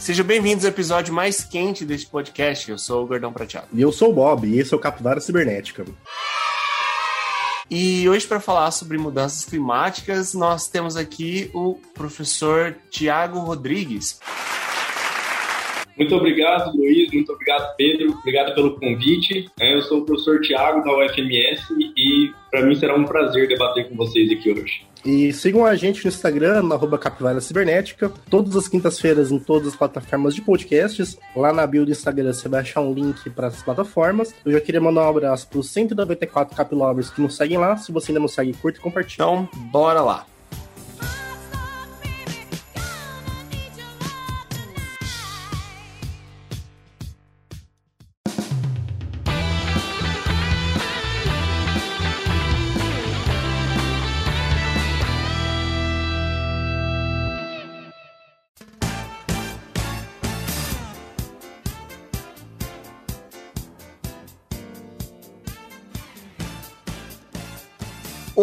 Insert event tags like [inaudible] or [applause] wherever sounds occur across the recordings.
Sejam bem-vindos ao episódio mais quente deste podcast. Eu sou o Gordão Prateado. E eu sou o Bob, e esse é o Capivara Cibernética. E hoje, para falar sobre mudanças climáticas, nós temos aqui o professor Tiago Rodrigues. Muito obrigado, Luiz. Muito obrigado, Pedro. Obrigado pelo convite. É, eu sou o professor Tiago da UFMS e para mim será um prazer debater com vocês aqui hoje. E sigam a gente no Instagram, na arroba Capivara Cibernética, todas as quintas-feiras em todas as plataformas de podcasts. Lá na bio do Instagram você vai achar um link para as plataformas. Eu já queria mandar um abraço para os 194 Capilovers que nos seguem lá. Se você ainda não segue, curta e compartilha. Então, bora lá!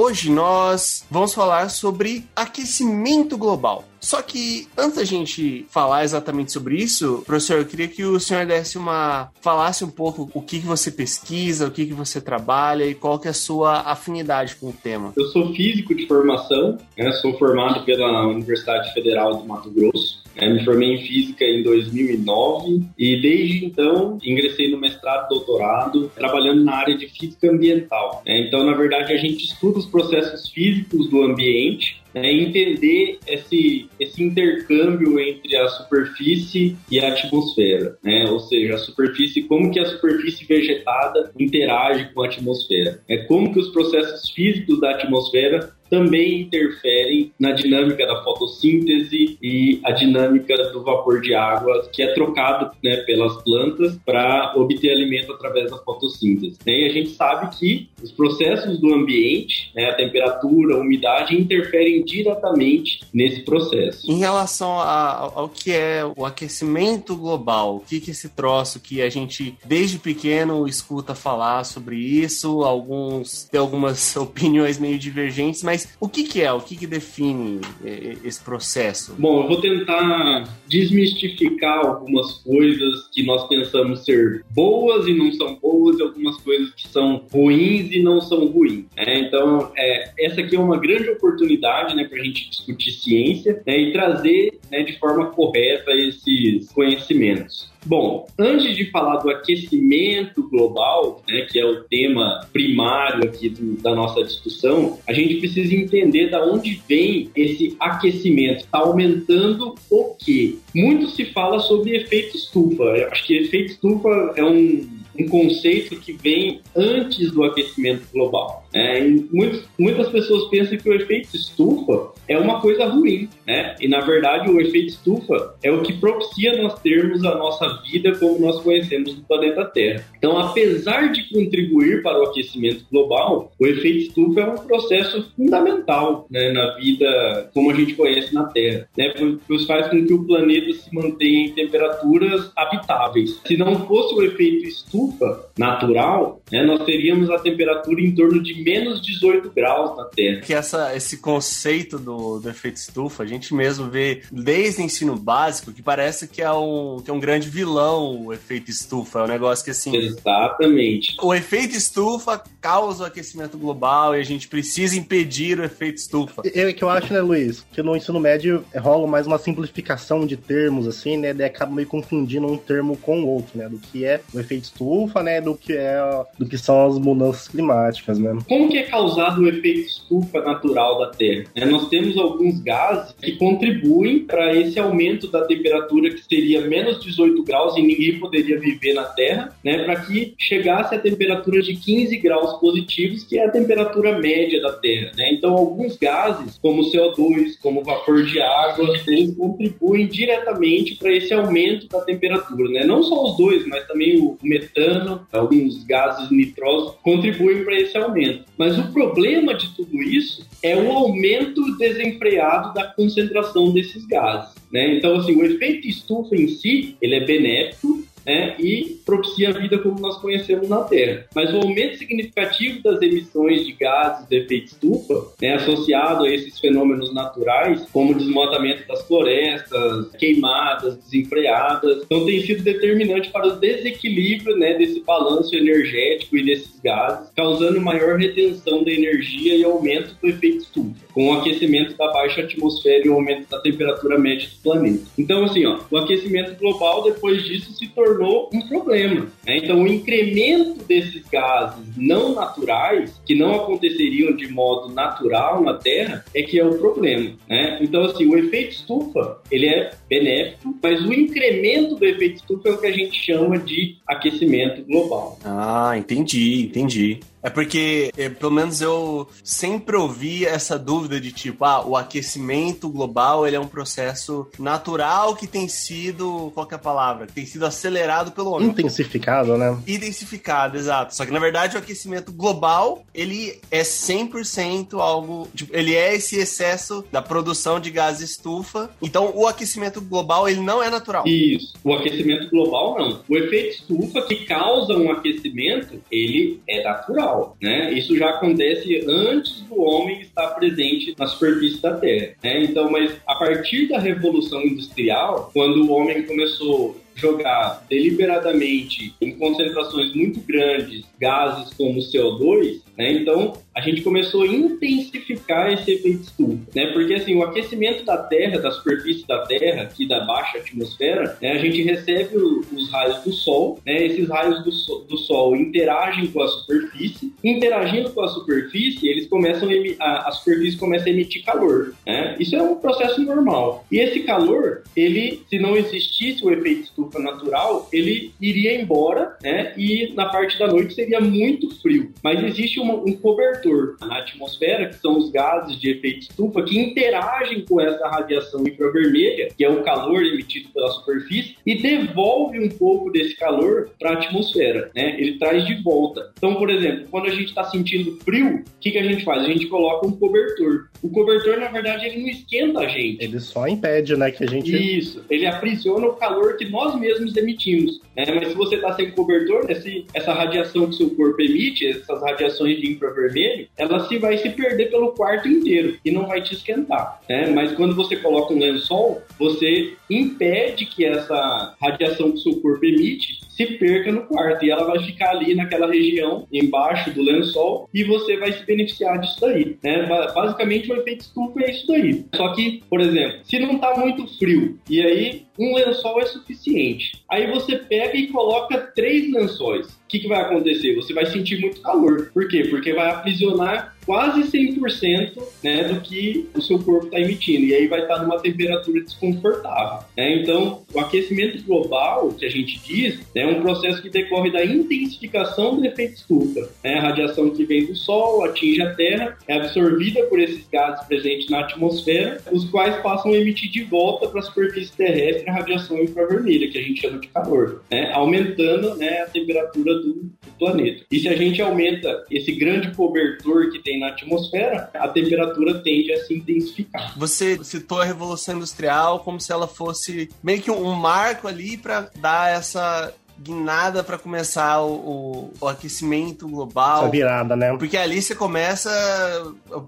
Hoje nós vamos falar sobre aquecimento global. Só que antes da gente falar exatamente sobre isso, professor, eu queria que o senhor desse uma falasse um pouco o que, que você pesquisa, o que, que você trabalha e qual que é a sua afinidade com o tema. Eu sou físico de formação, né? sou formado pela Universidade Federal do Mato Grosso. Né? Me formei em física em 2009 e desde então ingressei no mestrado, doutorado, trabalhando na área de física ambiental. Né? Então, na verdade, a gente estuda os processos físicos do ambiente né, entender esse, esse intercâmbio entre a superfície e a atmosfera, né? ou seja, a superfície, como que a superfície vegetada interage com a atmosfera, é como que os processos físicos da atmosfera também interferem na dinâmica da fotossíntese e a dinâmica do vapor de água que é trocado né, pelas plantas para obter alimento através da fotossíntese. Né? E a gente sabe que os processos do ambiente, né, a temperatura, a umidade, interferem diretamente nesse processo. Em relação a, ao que é o aquecimento global, o que, que esse troço que a gente desde pequeno escuta falar sobre isso, alguns tem algumas [laughs] opiniões meio divergentes, mas mas o que, que é? O que, que define é, esse processo? Bom, eu vou tentar desmistificar algumas coisas que nós pensamos ser boas e não são boas, e algumas coisas que são ruins e não são ruins. Né? Então, é, essa aqui é uma grande oportunidade né, para a gente discutir ciência né, e trazer né, de forma correta esses conhecimentos. Bom, antes de falar do aquecimento global, né, que é o tema primário aqui do, da nossa discussão, a gente precisa entender da onde vem esse aquecimento. Está aumentando o quê? Muito se fala sobre efeito estufa. Eu acho que efeito estufa é um um conceito que vem antes do aquecimento global. É, muitos, muitas pessoas pensam que o efeito estufa é uma coisa ruim, né? E na verdade o efeito estufa é o que propicia nós termos a nossa vida como nós conhecemos no planeta Terra. Então, apesar de contribuir para o aquecimento global, o efeito estufa é um processo fundamental né, na vida como a gente conhece na Terra, né? Pois faz com que o planeta se mantenha em temperaturas habitáveis. Se não fosse o efeito estufa natural, né, nós teríamos a temperatura em torno de menos 18 graus na Terra. Que essa, esse conceito do, do efeito estufa, a gente mesmo vê desde o ensino básico que parece que é um, que é um grande vilão o efeito estufa. É um negócio que assim. Exatamente. O efeito estufa causa o aquecimento global e a gente precisa impedir o efeito estufa. É que eu acho, né, Luiz, que no ensino médio rola mais uma simplificação de termos, assim, né? Daí acaba meio confundindo um termo com o outro, né? Do que é o efeito estufa, né? Do que é do que são as mudanças climáticas, né? Como que é causado o efeito estufa natural da Terra? É, nós temos alguns gases que contribuem para esse aumento da temperatura que seria menos 18 graus e ninguém poderia viver na Terra, né? Para que chegasse a temperatura de 15 graus positivos, que é a temperatura média da Terra, né? Então, alguns gases, como CO2, como vapor de água, eles contribuem diretamente para esse aumento da temperatura, né? Não só os dois, mas também o metano, alguns gases nitrosos contribuem para esse aumento. Mas o problema de tudo isso é o aumento desenfreado da concentração desses gases. Né? Então, assim, o efeito estufa em si, ele é benéfico, né, e propicia a vida como nós conhecemos na Terra. Mas o aumento significativo das emissões de gases de efeito estufa, né, associado a esses fenômenos naturais, como o desmatamento das florestas, queimadas desenfreadas, então tem sido determinante para o desequilíbrio né, desse balanço energético e desses gases, causando maior retenção da energia e aumento do efeito estufa com o aquecimento da baixa atmosfera e o aumento da temperatura média do planeta. Então, assim, ó, o aquecimento global, depois disso, se tornou um problema. Né? Então, o incremento desses gases não naturais, que não aconteceriam de modo natural na Terra, é que é o problema. Né? Então, assim, o efeito estufa, ele é benéfico, mas o incremento do efeito estufa é o que a gente chama de aquecimento global. Ah, entendi, entendi. É porque, é, pelo menos eu sempre ouvi essa dúvida de tipo, ah, o aquecimento global ele é um processo natural que tem sido, qual é a palavra? Que tem sido acelerado pelo homem. Intensificado, né? Intensificado, exato. Só que na verdade o aquecimento global, ele é 100% algo, tipo, ele é esse excesso da produção de gás estufa. Então o aquecimento global, ele não é natural. Isso. O aquecimento global não. O efeito estufa que causa um aquecimento, ele é natural né? Isso já acontece antes do homem estar presente na superfície da Terra. Né? Então, mas a partir da Revolução Industrial, quando o homem começou jogar deliberadamente em concentrações muito grandes gases como CO2, né? Então a gente começou a intensificar esse efeito estufa, né? Porque assim o aquecimento da Terra, da superfície da Terra, aqui da baixa atmosfera, né? A gente recebe os raios do Sol, né? Esses raios do, do Sol interagem com a superfície, interagindo com a superfície, eles começam a, a superfície começa a emitir calor, né? Isso é um processo normal. E esse calor, ele, se não existisse o efeito estufa natural, ele iria embora, né? E na parte da noite seria muito frio. Mas existe uma, um cobertor na atmosfera, que são os gases de efeito estufa, que interagem com essa radiação infravermelha, que é o calor emitido pela superfície, e devolve um pouco desse calor para a atmosfera, né? Ele traz de volta. Então, por exemplo, quando a gente está sentindo frio, o que, que a gente faz? A gente coloca um cobertor. O cobertor, na verdade, ele não esquenta a gente. Ele só impede, né, que a gente... Isso. Ele aprisiona o calor que nós mesmos emitimos. Né? Mas se você está sem cobertor, esse, essa radiação que seu corpo emite, essas radiações de infravermelho, ela se vai se perder pelo quarto inteiro e não vai te esquentar. Né? Mas quando você coloca um lençol, você impede que essa radiação que seu corpo emite se perca no quarto e ela vai ficar ali naquela região embaixo do lençol e você vai se beneficiar disso daí, né? Basicamente o efeito estufa é isso daí. Só que, por exemplo, se não está muito frio e aí um lençol é suficiente, aí você pega e coloca três lençóis. O que, que vai acontecer? Você vai sentir muito calor. Por quê? Porque vai aprisionar quase 100% né, do que o seu corpo está emitindo. E aí vai estar tá numa temperatura desconfortável. Né? Então, o aquecimento global, que a gente diz, né, é um processo que decorre da intensificação do efeito estufa. Né? A radiação que vem do Sol atinge a Terra, é absorvida por esses gases presentes na atmosfera, os quais passam a emitir de volta para a superfície terrestre a radiação infravermelha, que a gente chama de calor, né? aumentando né, a temperatura do, planeta. E se a gente aumenta esse grande cobertor que tem na atmosfera, a temperatura tende a se intensificar. Você citou a Revolução Industrial como se ela fosse meio que um marco ali para dar essa guinada para começar o, o, o, aquecimento global. Essa virada, né? Porque ali você começa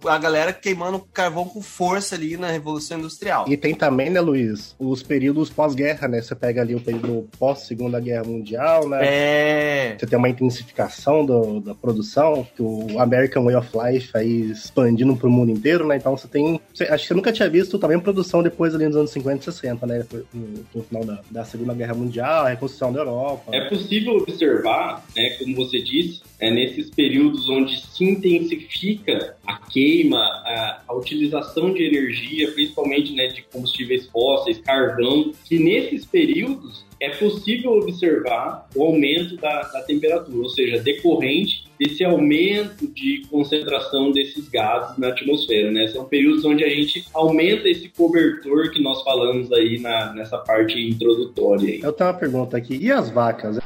a galera queimando carvão com força ali na Revolução Industrial. E tem também, né, Luiz, os períodos pós-guerra, né? Você pega ali o período pós-segunda guerra mundial, né? É. Você tem uma intensificação do, da produção, que o American Way of Life aí expandindo pro mundo inteiro, né? Então você tem. Você, acho que você nunca tinha visto também produção depois ali nos anos 50 e 60, né? No, no final da, da Segunda Guerra Mundial, a reconstrução da Europa. É possível observar, né, como você disse, é, nesses períodos onde se intensifica a queima, a, a utilização de energia, principalmente né, de combustíveis fósseis, carvão, que nesses períodos é possível observar o aumento da, da temperatura, ou seja, decorrente desse aumento de concentração desses gases na atmosfera, né? São períodos onde a gente aumenta esse cobertor que nós falamos aí na, nessa parte introdutória. Aí. Eu tenho uma pergunta aqui. E as vacas?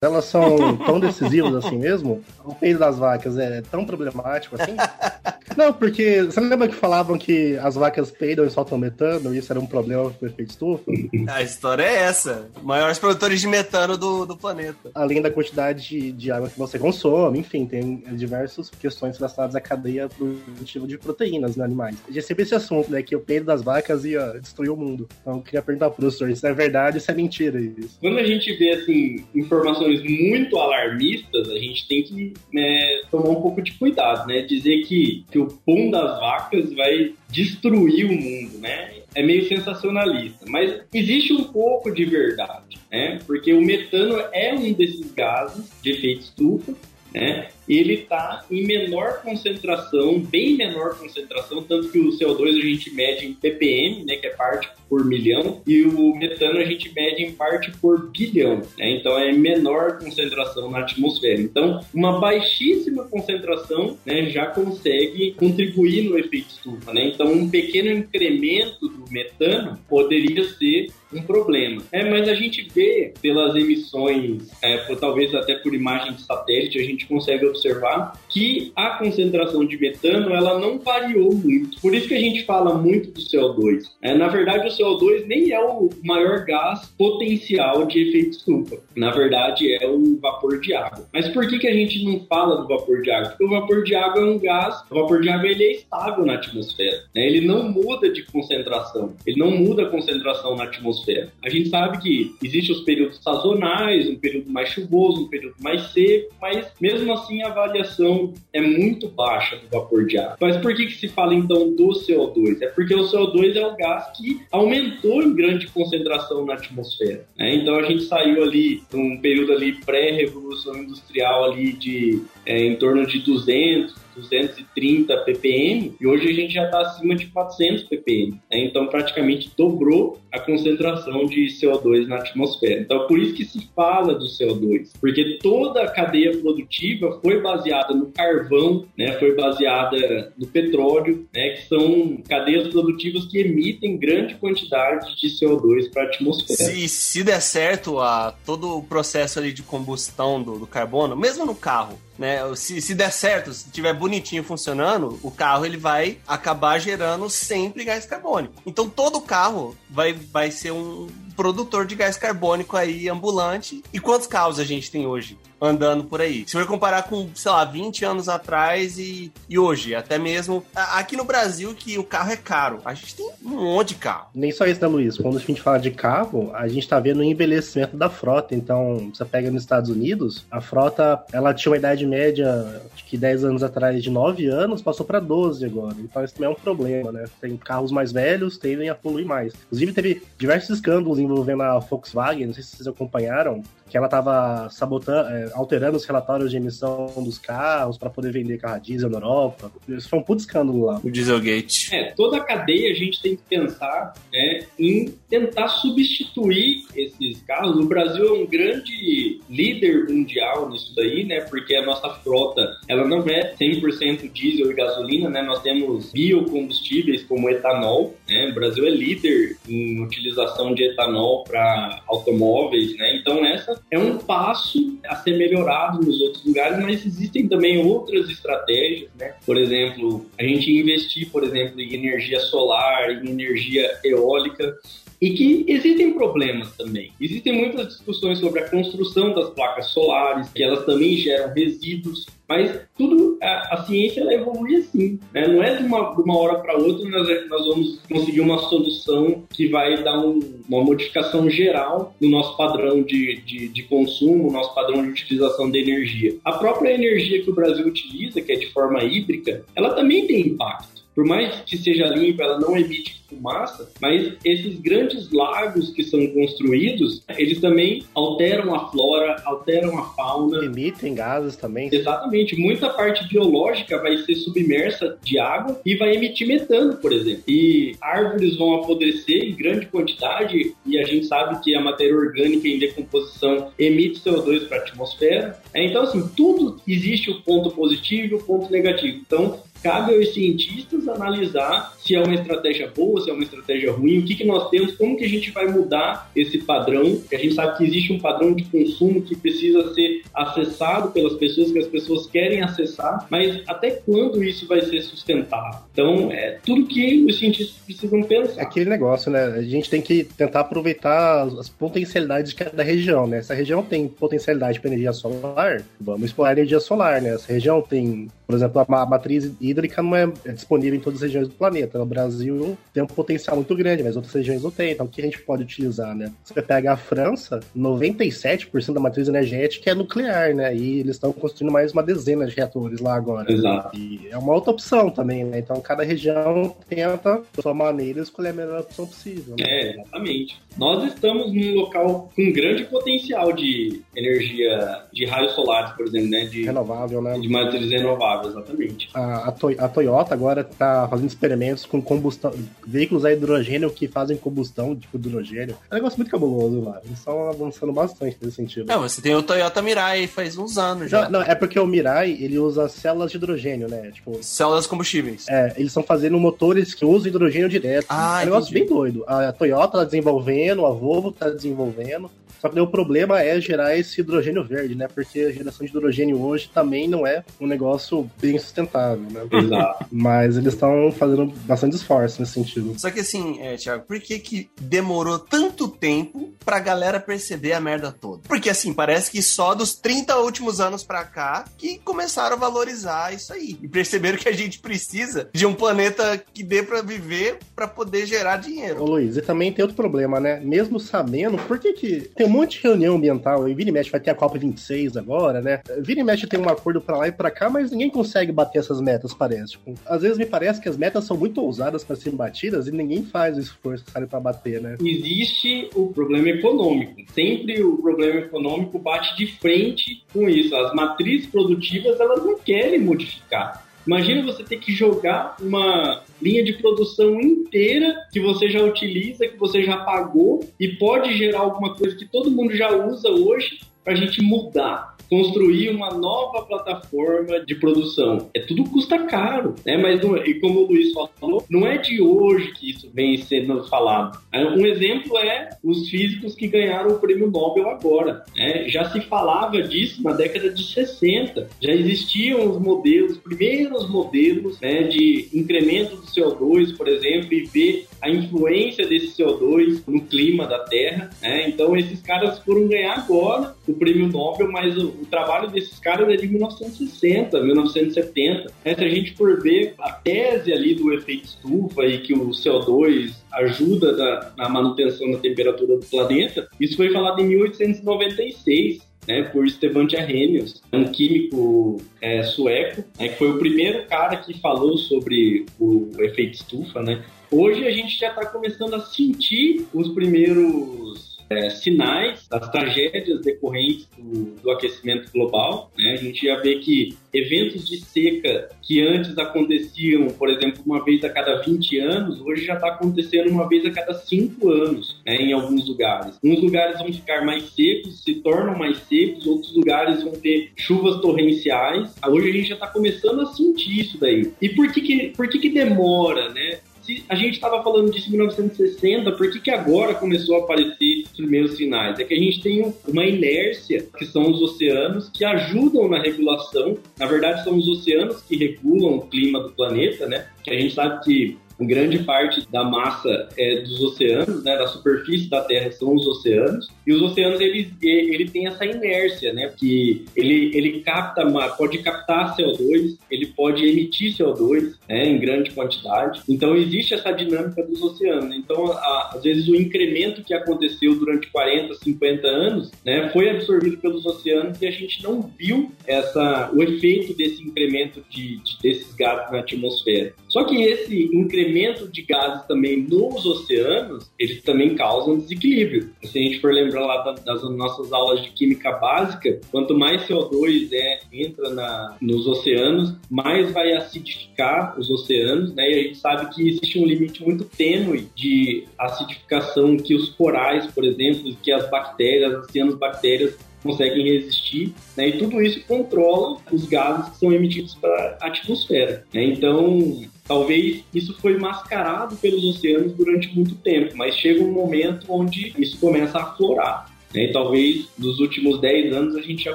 Elas são tão decisivas assim mesmo? O peso das vacas é tão problemático assim? [laughs] Não, porque você não lembra que falavam que as vacas peidam e soltam metano e isso era um problema pro efeito estufa? A história é essa. Maiores produtores de metano do, do planeta. Além da quantidade de, de água que você consome, enfim, tem diversas questões relacionadas à cadeia produtiva de proteínas nos animais. Já sempre esse assunto, né? Que o peido das vacas ia destruir o mundo. Então eu queria perguntar pro professor, isso é verdade ou isso é mentira? Isso? Quando a gente vê, assim, informações muito alarmistas, a gente tem que né, tomar um pouco de cuidado, né? Dizer que, que o pum das vacas vai destruir o mundo, né? É meio sensacionalista, mas existe um pouco de verdade, né? Porque o metano é um desses gases de efeito estufa, né? Ele está em menor concentração, bem menor concentração, tanto que o CO2 a gente mede em ppm, né, que é parte por milhão, e o metano a gente mede em parte por bilhão, né? Então é menor concentração na atmosfera. Então, uma baixíssima concentração, né, já consegue contribuir no efeito estufa, né? Então, um pequeno incremento do metano poderia ser um problema. É, mas a gente vê pelas emissões, é, por, talvez até por imagem de satélite, a gente consegue observar que a concentração de metano ela não variou muito. Por isso que a gente fala muito do CO2. É, na verdade, o CO2 nem é o maior gás potencial de efeito estufa. Na verdade, é o vapor de água. Mas por que, que a gente não fala do vapor de água? Porque o vapor de água é um gás, o vapor de água ele é estável na atmosfera. Né? Ele não muda de concentração, ele não muda a concentração na atmosfera. A gente sabe que existem os períodos sazonais, um período mais chuvoso, um período mais seco, mas mesmo assim a variação é muito baixa do vapor de água. Mas por que, que se fala então do CO2? É porque o CO2 é o gás que aumentou em grande concentração na atmosfera. Né? Então a gente saiu ali num período ali pré-revolução industrial ali de é, em torno de 200 230 ppm e hoje a gente já está acima de 400 ppm. Né? Então, praticamente dobrou a concentração de CO2 na atmosfera. Então, por isso que se fala do CO2, porque toda a cadeia produtiva foi baseada no carvão, né? foi baseada no petróleo, né? que são cadeias produtivas que emitem grande quantidade de CO2 para a atmosfera. Se, se der certo a, todo o processo ali de combustão do, do carbono, mesmo no carro, né? Se, se der certo, se tiver bonitinho funcionando, o carro ele vai acabar gerando sempre gás carbônico. Então todo carro vai, vai ser um produtor de gás carbônico aí ambulante. E quantos carros a gente tem hoje andando por aí? Se for comparar com, sei lá, 20 anos atrás e, e hoje, até mesmo aqui no Brasil, que o carro é caro, a gente tem um monte de carro. Nem só isso, né, Luiz? Quando a gente fala de carro, a gente tá vendo o envelhecimento da frota. Então, você pega nos Estados Unidos, a frota, ela tinha uma idade média, acho que 10 anos atrás, de 9 anos, passou para 12 agora. Então, isso também é um problema, né? Tem carros mais velhos, tendem a poluir mais. Inclusive, teve diversos escândalos envolvendo a Volkswagen, não sei se vocês acompanharam, que ela estava sabotando, é, alterando os relatórios de emissão dos carros para poder vender carro diesel na Europa. Isso foi um puto escândalo lá. O Dieselgate. É, toda a cadeia a gente tem que pensar né, em tentar substituir esses carros. O Brasil é um grande líder mundial nisso daí, né? Porque a nossa frota, ela não é 100% diesel e gasolina, né? Nós temos biocombustíveis como etanol, né? O Brasil é líder em utilização de etanol para automóveis, né? Então essa é um passo a ser melhorado nos outros lugares, mas existem também outras estratégias, né? Por exemplo, a gente investir, por exemplo, em energia solar, em energia eólica, e que existem problemas também. Existem muitas discussões sobre a construção das placas solares, que elas também geram resíduos, mas tudo, a, a ciência ela evolui assim, né? Não é de uma, de uma hora para outra nós, nós vamos conseguir uma solução que vai dar um, uma modificação geral no nosso padrão de, de, de consumo, nosso padrão de utilização de energia. A própria energia que o Brasil utiliza, que é de forma hídrica, ela também tem impacto por mais que seja limpa, ela não emite fumaça, mas esses grandes lagos que são construídos, eles também alteram a flora, alteram a fauna. Emitem gases também. Exatamente. Muita parte biológica vai ser submersa de água e vai emitir metano, por exemplo. E árvores vão apodrecer em grande quantidade e a gente sabe que a matéria orgânica em decomposição emite CO2 para a atmosfera. Então, assim, tudo existe o ponto positivo e o ponto negativo. Então, cabe aos cientistas analisar se é uma estratégia boa, se é uma estratégia ruim, o que, que nós temos, como que a gente vai mudar esse padrão, que a gente sabe que existe um padrão de consumo que precisa ser acessado pelas pessoas, que as pessoas querem acessar, mas até quando isso vai ser sustentável? Então, é tudo que os cientistas precisam pensar. É aquele negócio, né? A gente tem que tentar aproveitar as potencialidades de cada região, né? Essa região tem potencialidade para energia solar, vamos explorar energia solar, né? Essa região tem por exemplo, a matriz hídrica não é disponível em todas as regiões do planeta. O Brasil tem um potencial muito grande, mas outras regiões não tem. Então, o que a gente pode utilizar, né? Você pega a França, 97% da matriz energética é nuclear, né? E eles estão construindo mais uma dezena de reatores lá agora. Exato. E é uma outra opção também, né? Então, cada região tenta, de sua maneira, escolher a melhor opção possível. Né? É, exatamente. Nós estamos num local com grande potencial de energia de raios solares, por exemplo, né? De, renovável, né? De matriz renovável exatamente. A, a, a Toyota agora está fazendo experimentos com combustão, veículos a hidrogênio que fazem combustão tipo hidrogênio. É um negócio muito cabuloso lá. Eles estão avançando bastante nesse sentido. Não, você tem o Toyota Mirai faz uns anos já. Não, não, é porque o Mirai ele usa células de hidrogênio, né? Tipo, células combustíveis. É, eles estão fazendo motores que usam hidrogênio direto. Ah, é um negócio bem doido. A Toyota tá desenvolvendo, a Volvo tá desenvolvendo. Só que o problema é gerar esse hidrogênio verde, né? Porque a geração de hidrogênio hoje também não é um negócio bem sustentável, né? Exato. Mas eles estão fazendo bastante esforço nesse sentido. Só que assim, é, Thiago, por que que demorou tanto tempo pra galera perceber a merda toda? Porque assim, parece que só dos 30 últimos anos pra cá que começaram a valorizar isso aí. E perceberam que a gente precisa de um planeta que dê pra viver pra poder gerar dinheiro. Ô Luiz, e também tem outro problema, né? Mesmo sabendo, por que que tem um monte de reunião ambiental. E vira e vai ter a COP26 agora, né? Vira e tem um acordo para lá e para cá, mas ninguém consegue bater essas metas, parece. Tipo, às vezes me parece que as metas são muito ousadas para serem batidas e ninguém faz o esforço necessário para bater, né? Existe o problema econômico. Sempre o problema econômico bate de frente com isso. As matrizes produtivas, elas não querem modificar. Imagina você ter que jogar uma linha de produção inteira que você já utiliza, que você já pagou e pode gerar alguma coisa que todo mundo já usa hoje para a gente mudar construir uma nova plataforma de produção. É tudo custa caro, né? Mas não, é, e como o Luiz falou, não é de hoje que isso vem sendo falado. É, um exemplo é os físicos que ganharam o prêmio Nobel agora. Né? Já se falava disso na década de 60. Já existiam os modelos, os primeiros modelos né, de incremento do CO2, por exemplo, e ver a influência desse CO2 no clima da Terra. Né? Então esses caras foram ganhar agora o prêmio Nobel, mas o, o trabalho desses caras é de 1960, 1970. Né? Se a gente for ver a tese ali do efeito estufa e que o CO2 ajuda na, na manutenção da temperatura do planeta, isso foi falado em 1896. Né, por Stefan Arrhenius, um químico é, sueco, né, que foi o primeiro cara que falou sobre o efeito estufa. Né. Hoje a gente já está começando a sentir os primeiros é, sinais das tragédias decorrentes do, do, aquecimento global. Né? A gente já vê que eventos de seca que antes aconteciam, por exemplo, uma vez a cada 20 anos, hoje já está acontecendo uma vez a cada 5 anos né, em alguns lugares. Uns lugares vão ficar mais secos, se tornam mais secos, outros lugares vão ter chuvas torrenciais. Hoje a gente já está começando a sentir isso daí. E por que, que, por que, que demora, né? Se a gente estava falando disso em 1960, por que, que agora começou a aparecer os primeiros sinais? É que a gente tem uma inércia, que são os oceanos, que ajudam na regulação. Na verdade, são os oceanos que regulam o clima do planeta, né? Que a gente sabe que grande parte da massa é dos oceanos, né, da superfície da Terra são os oceanos, e os oceanos ele, ele tem essa inércia, né, que ele, ele capta, pode captar CO2, ele pode emitir CO2 né, em grande quantidade, então existe essa dinâmica dos oceanos. Então, a, às vezes o incremento que aconteceu durante 40, 50 anos, né, foi absorvido pelos oceanos e a gente não viu essa, o efeito desse incremento de, de desses gases na atmosfera. Só que esse incremento incremento de gases também nos oceanos, eles também causam desequilíbrio. Se a gente for lembrar lá das nossas aulas de química básica, quanto mais CO2 é, entra na, nos oceanos, mais vai acidificar os oceanos, né? E a gente sabe que existe um limite muito tênue de acidificação que os corais, por exemplo, que as bactérias, as cianobactérias conseguem resistir, né? E tudo isso controla os gases que são emitidos para a atmosfera. Né? Então, talvez isso foi mascarado pelos oceanos durante muito tempo, mas chega um momento onde isso começa a aflorar. Né? E talvez nos últimos 10 anos a gente já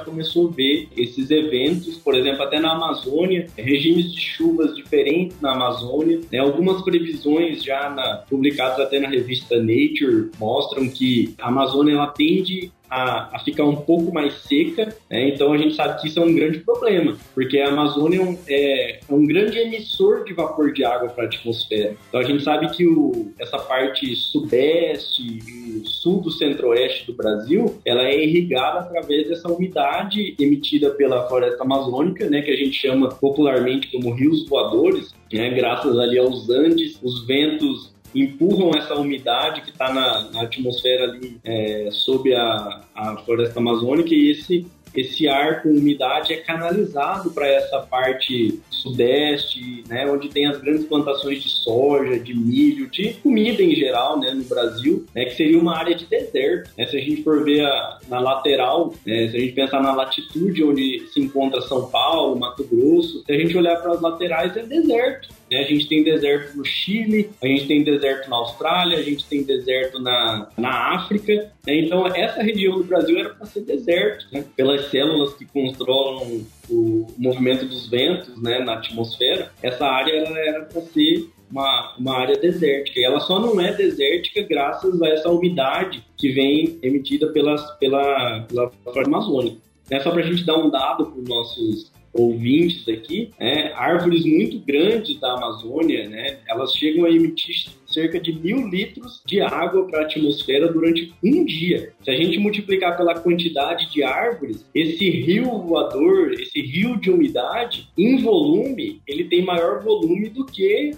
começou a ver esses eventos, por exemplo, até na Amazônia, regimes de chuvas diferentes na Amazônia. Né? Algumas previsões já na, publicadas até na revista Nature mostram que a Amazônia ela tende a, a, ficar um pouco mais seca, né? então a gente sabe que isso é um grande problema, porque a Amazônia é um, é, é um grande emissor de vapor de água para a atmosfera. Então a gente sabe que o, essa parte sudeste e sul do centro-oeste do Brasil, ela é irrigada através dessa umidade emitida pela floresta amazônica, né, que a gente chama popularmente como rios voadores, né, graças ali aos Andes, os ventos empurram essa umidade que está na, na, atmosfera ali é, sob a, a floresta amazônica e esse esse ar com umidade é canalizado para essa parte sudeste, né, onde tem as grandes plantações de soja, de milho, de comida em geral, né, no Brasil, né, que seria uma área de deserto. Né, se a gente for ver a, na lateral, né, se a gente pensar na latitude onde se encontra São Paulo, Mato Grosso, se a gente olhar para as laterais é deserto. Né? A gente tem deserto no Chile, a gente tem deserto na Austrália, a gente tem deserto na, na África. Né? Então, essa região do Brasil era para ser deserto, né? pelas células que controlam o movimento dos ventos né, na atmosfera. Essa área ela era para ser uma, uma área desértica. E ela só não é desértica graças a essa umidade que vem emitida pelas, pela, pela floresta amazônica. É só para a gente dar um dado para os nossos ouvintes aqui, né, árvores muito grandes da Amazônia, né, elas chegam a emitir cerca de mil litros de água para a atmosfera durante um dia. Se a gente multiplicar pela quantidade de árvores, esse rio voador, esse rio de umidade, em volume, ele tem maior volume do que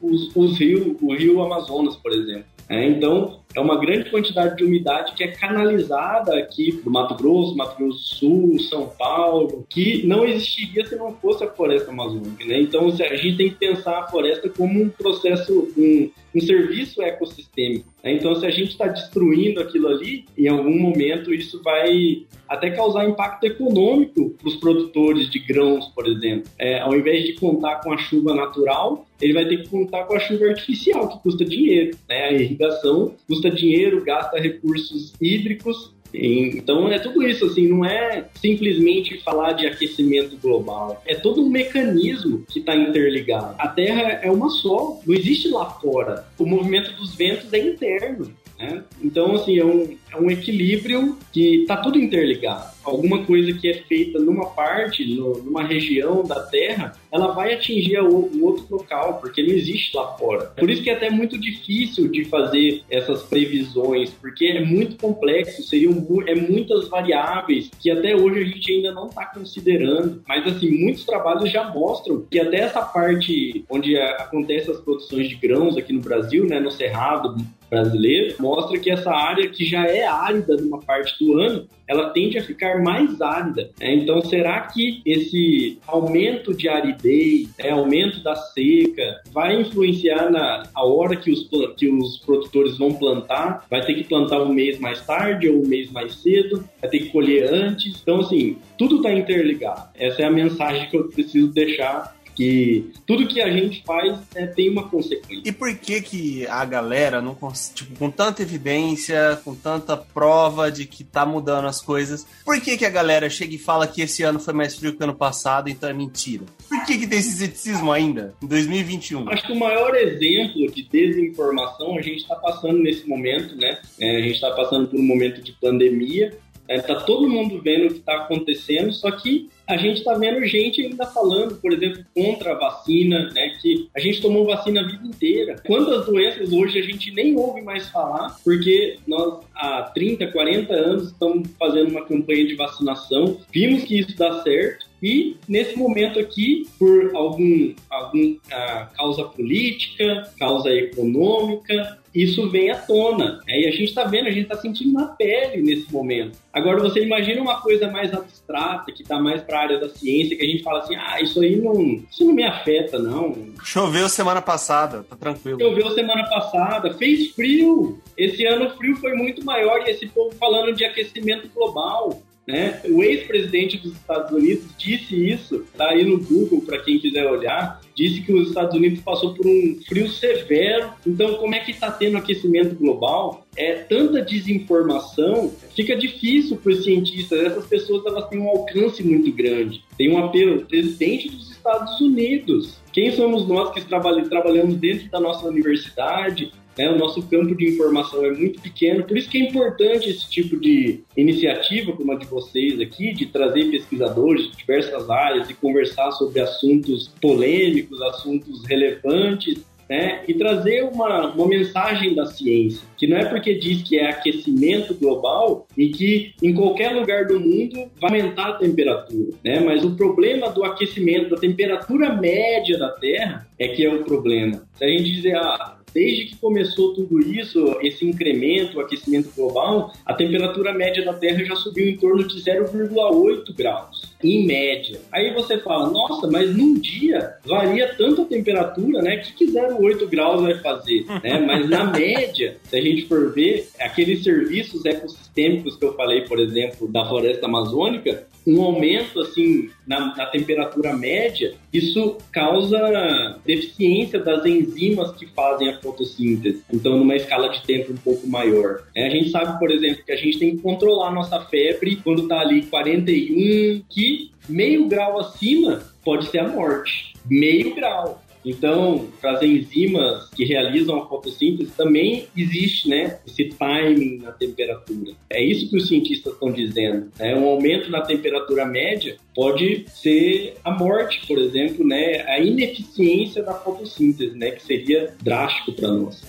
os, os rios, o rio Amazonas, por exemplo. É, então, é uma grande quantidade de umidade que é canalizada aqui do Mato Grosso, Mato Grosso do Sul, São Paulo, que não existiria se não fosse a floresta amazônica. Né? Então, a gente tem que pensar a floresta como um processo, um, um serviço ecossistêmico. Né? Então, se a gente está destruindo aquilo ali, em algum momento isso vai até causar impacto econômico para os produtores de grãos, por exemplo. É, ao invés de contar com a chuva natural, ele vai ter que contar com a chuva artificial, que custa dinheiro. Né? A irrigação custa dinheiro, gasta recursos hídricos então é tudo isso, assim, não é simplesmente falar de aquecimento global. É todo um mecanismo que está interligado. A Terra é uma só, não existe lá fora. O movimento dos ventos é interno. Né? Então, assim, é um, é um equilíbrio que está tudo interligado. Alguma coisa que é feita numa parte, no, numa região da Terra, ela vai atingir o, outro local, porque não existe lá fora. Por isso que é até muito difícil de fazer essas previsões, porque é muito complexo, seriam é muitas variáveis que até hoje a gente ainda não está considerando. Mas, assim, muitos trabalhos já mostram que até essa parte onde acontecem as produções de grãos aqui no Brasil, né, no Cerrado, brasileiro, mostra que essa área que já é árida numa parte do ano, ela tende a ficar mais árida. Né? Então, será que esse aumento de aridez, né, aumento da seca, vai influenciar na a hora que os, que os produtores vão plantar? Vai ter que plantar um mês mais tarde ou um mês mais cedo? Vai ter que colher antes? Então, assim, tudo está interligado. Essa é a mensagem que eu preciso deixar que tudo que a gente faz é, tem uma consequência. E por que que a galera não tipo, com tanta evidência, com tanta prova de que tá mudando as coisas, por que que a galera chega e fala que esse ano foi mais frio que o ano passado, então é mentira? Por que que tem esse ceticismo ainda em 2021? Acho que o maior exemplo de desinformação a gente está passando nesse momento, né? É, a gente está passando por um momento de pandemia é, tá todo mundo vendo o que está acontecendo, só que a gente está vendo gente ainda falando, por exemplo, contra a vacina, né? Que a gente tomou vacina a vida inteira. Quantas doenças hoje a gente nem ouve mais falar, porque nós há 30, 40 anos estamos fazendo uma campanha de vacinação, vimos que isso dá certo. E nesse momento aqui, por algum, algum ah, causa política, causa econômica, isso vem à tona. Né? E a gente está vendo, a gente está sentindo na pele nesse momento. Agora, você imagina uma coisa mais abstrata, que está mais para a área da ciência, que a gente fala assim, ah, isso aí não, isso não me afeta, não. Choveu semana passada, tá tranquilo. Choveu semana passada, fez frio. Esse ano o frio foi muito maior e esse povo falando de aquecimento global. né? O ex-presidente dos Estados Unidos disse isso, tá aí no Google para quem quiser olhar, disse que os Estados Unidos passou por um frio severo. Então, como é que está tendo aquecimento global? É tanta desinformação, fica difícil para os cientistas. Essas pessoas elas têm um alcance muito grande. Tem um apelo, presidente dos Estados Unidos. Quem somos nós que trabalhamos dentro da nossa universidade, né? O nosso campo de informação é muito pequeno, por isso que é importante esse tipo de iniciativa, como a de vocês aqui, de trazer pesquisadores de diversas áreas e conversar sobre assuntos polêmicos, assuntos relevantes, né? E trazer uma, uma mensagem da ciência, que não é porque diz que é aquecimento global e que em qualquer lugar do mundo vai aumentar a temperatura, né? Mas o problema do aquecimento, da temperatura média da Terra, é que é o problema. Se a gente dizer, ah, desde que começou tudo isso, esse incremento, o aquecimento global, a temperatura média da Terra já subiu em torno de 0,8 graus, em média. Aí você fala, nossa, mas num dia varia tanto a temperatura, né? O que, que 0,8 graus vai fazer? né? [laughs] Mas na média, se a gente for ver, aqueles serviços ecossistêmicos que eu falei, por exemplo, da floresta amazônica, um aumento assim na, na, temperatura média, isso causa deficiência das enzimas que fazem a fotossíntese. Então, numa escala de tempo um pouco maior. É, a gente sabe, por exemplo, que a gente tem que controlar nossa febre quando está ali 41, que meio grau acima pode ser a morte. Meio grau. Então, para as enzimas que realizam a fotossíntese, também existe né, esse timing na temperatura. É isso que os cientistas estão dizendo. Né? Um aumento na temperatura média pode ser a morte, por exemplo, né? a ineficiência da fotossíntese, né? que seria drástico para nós.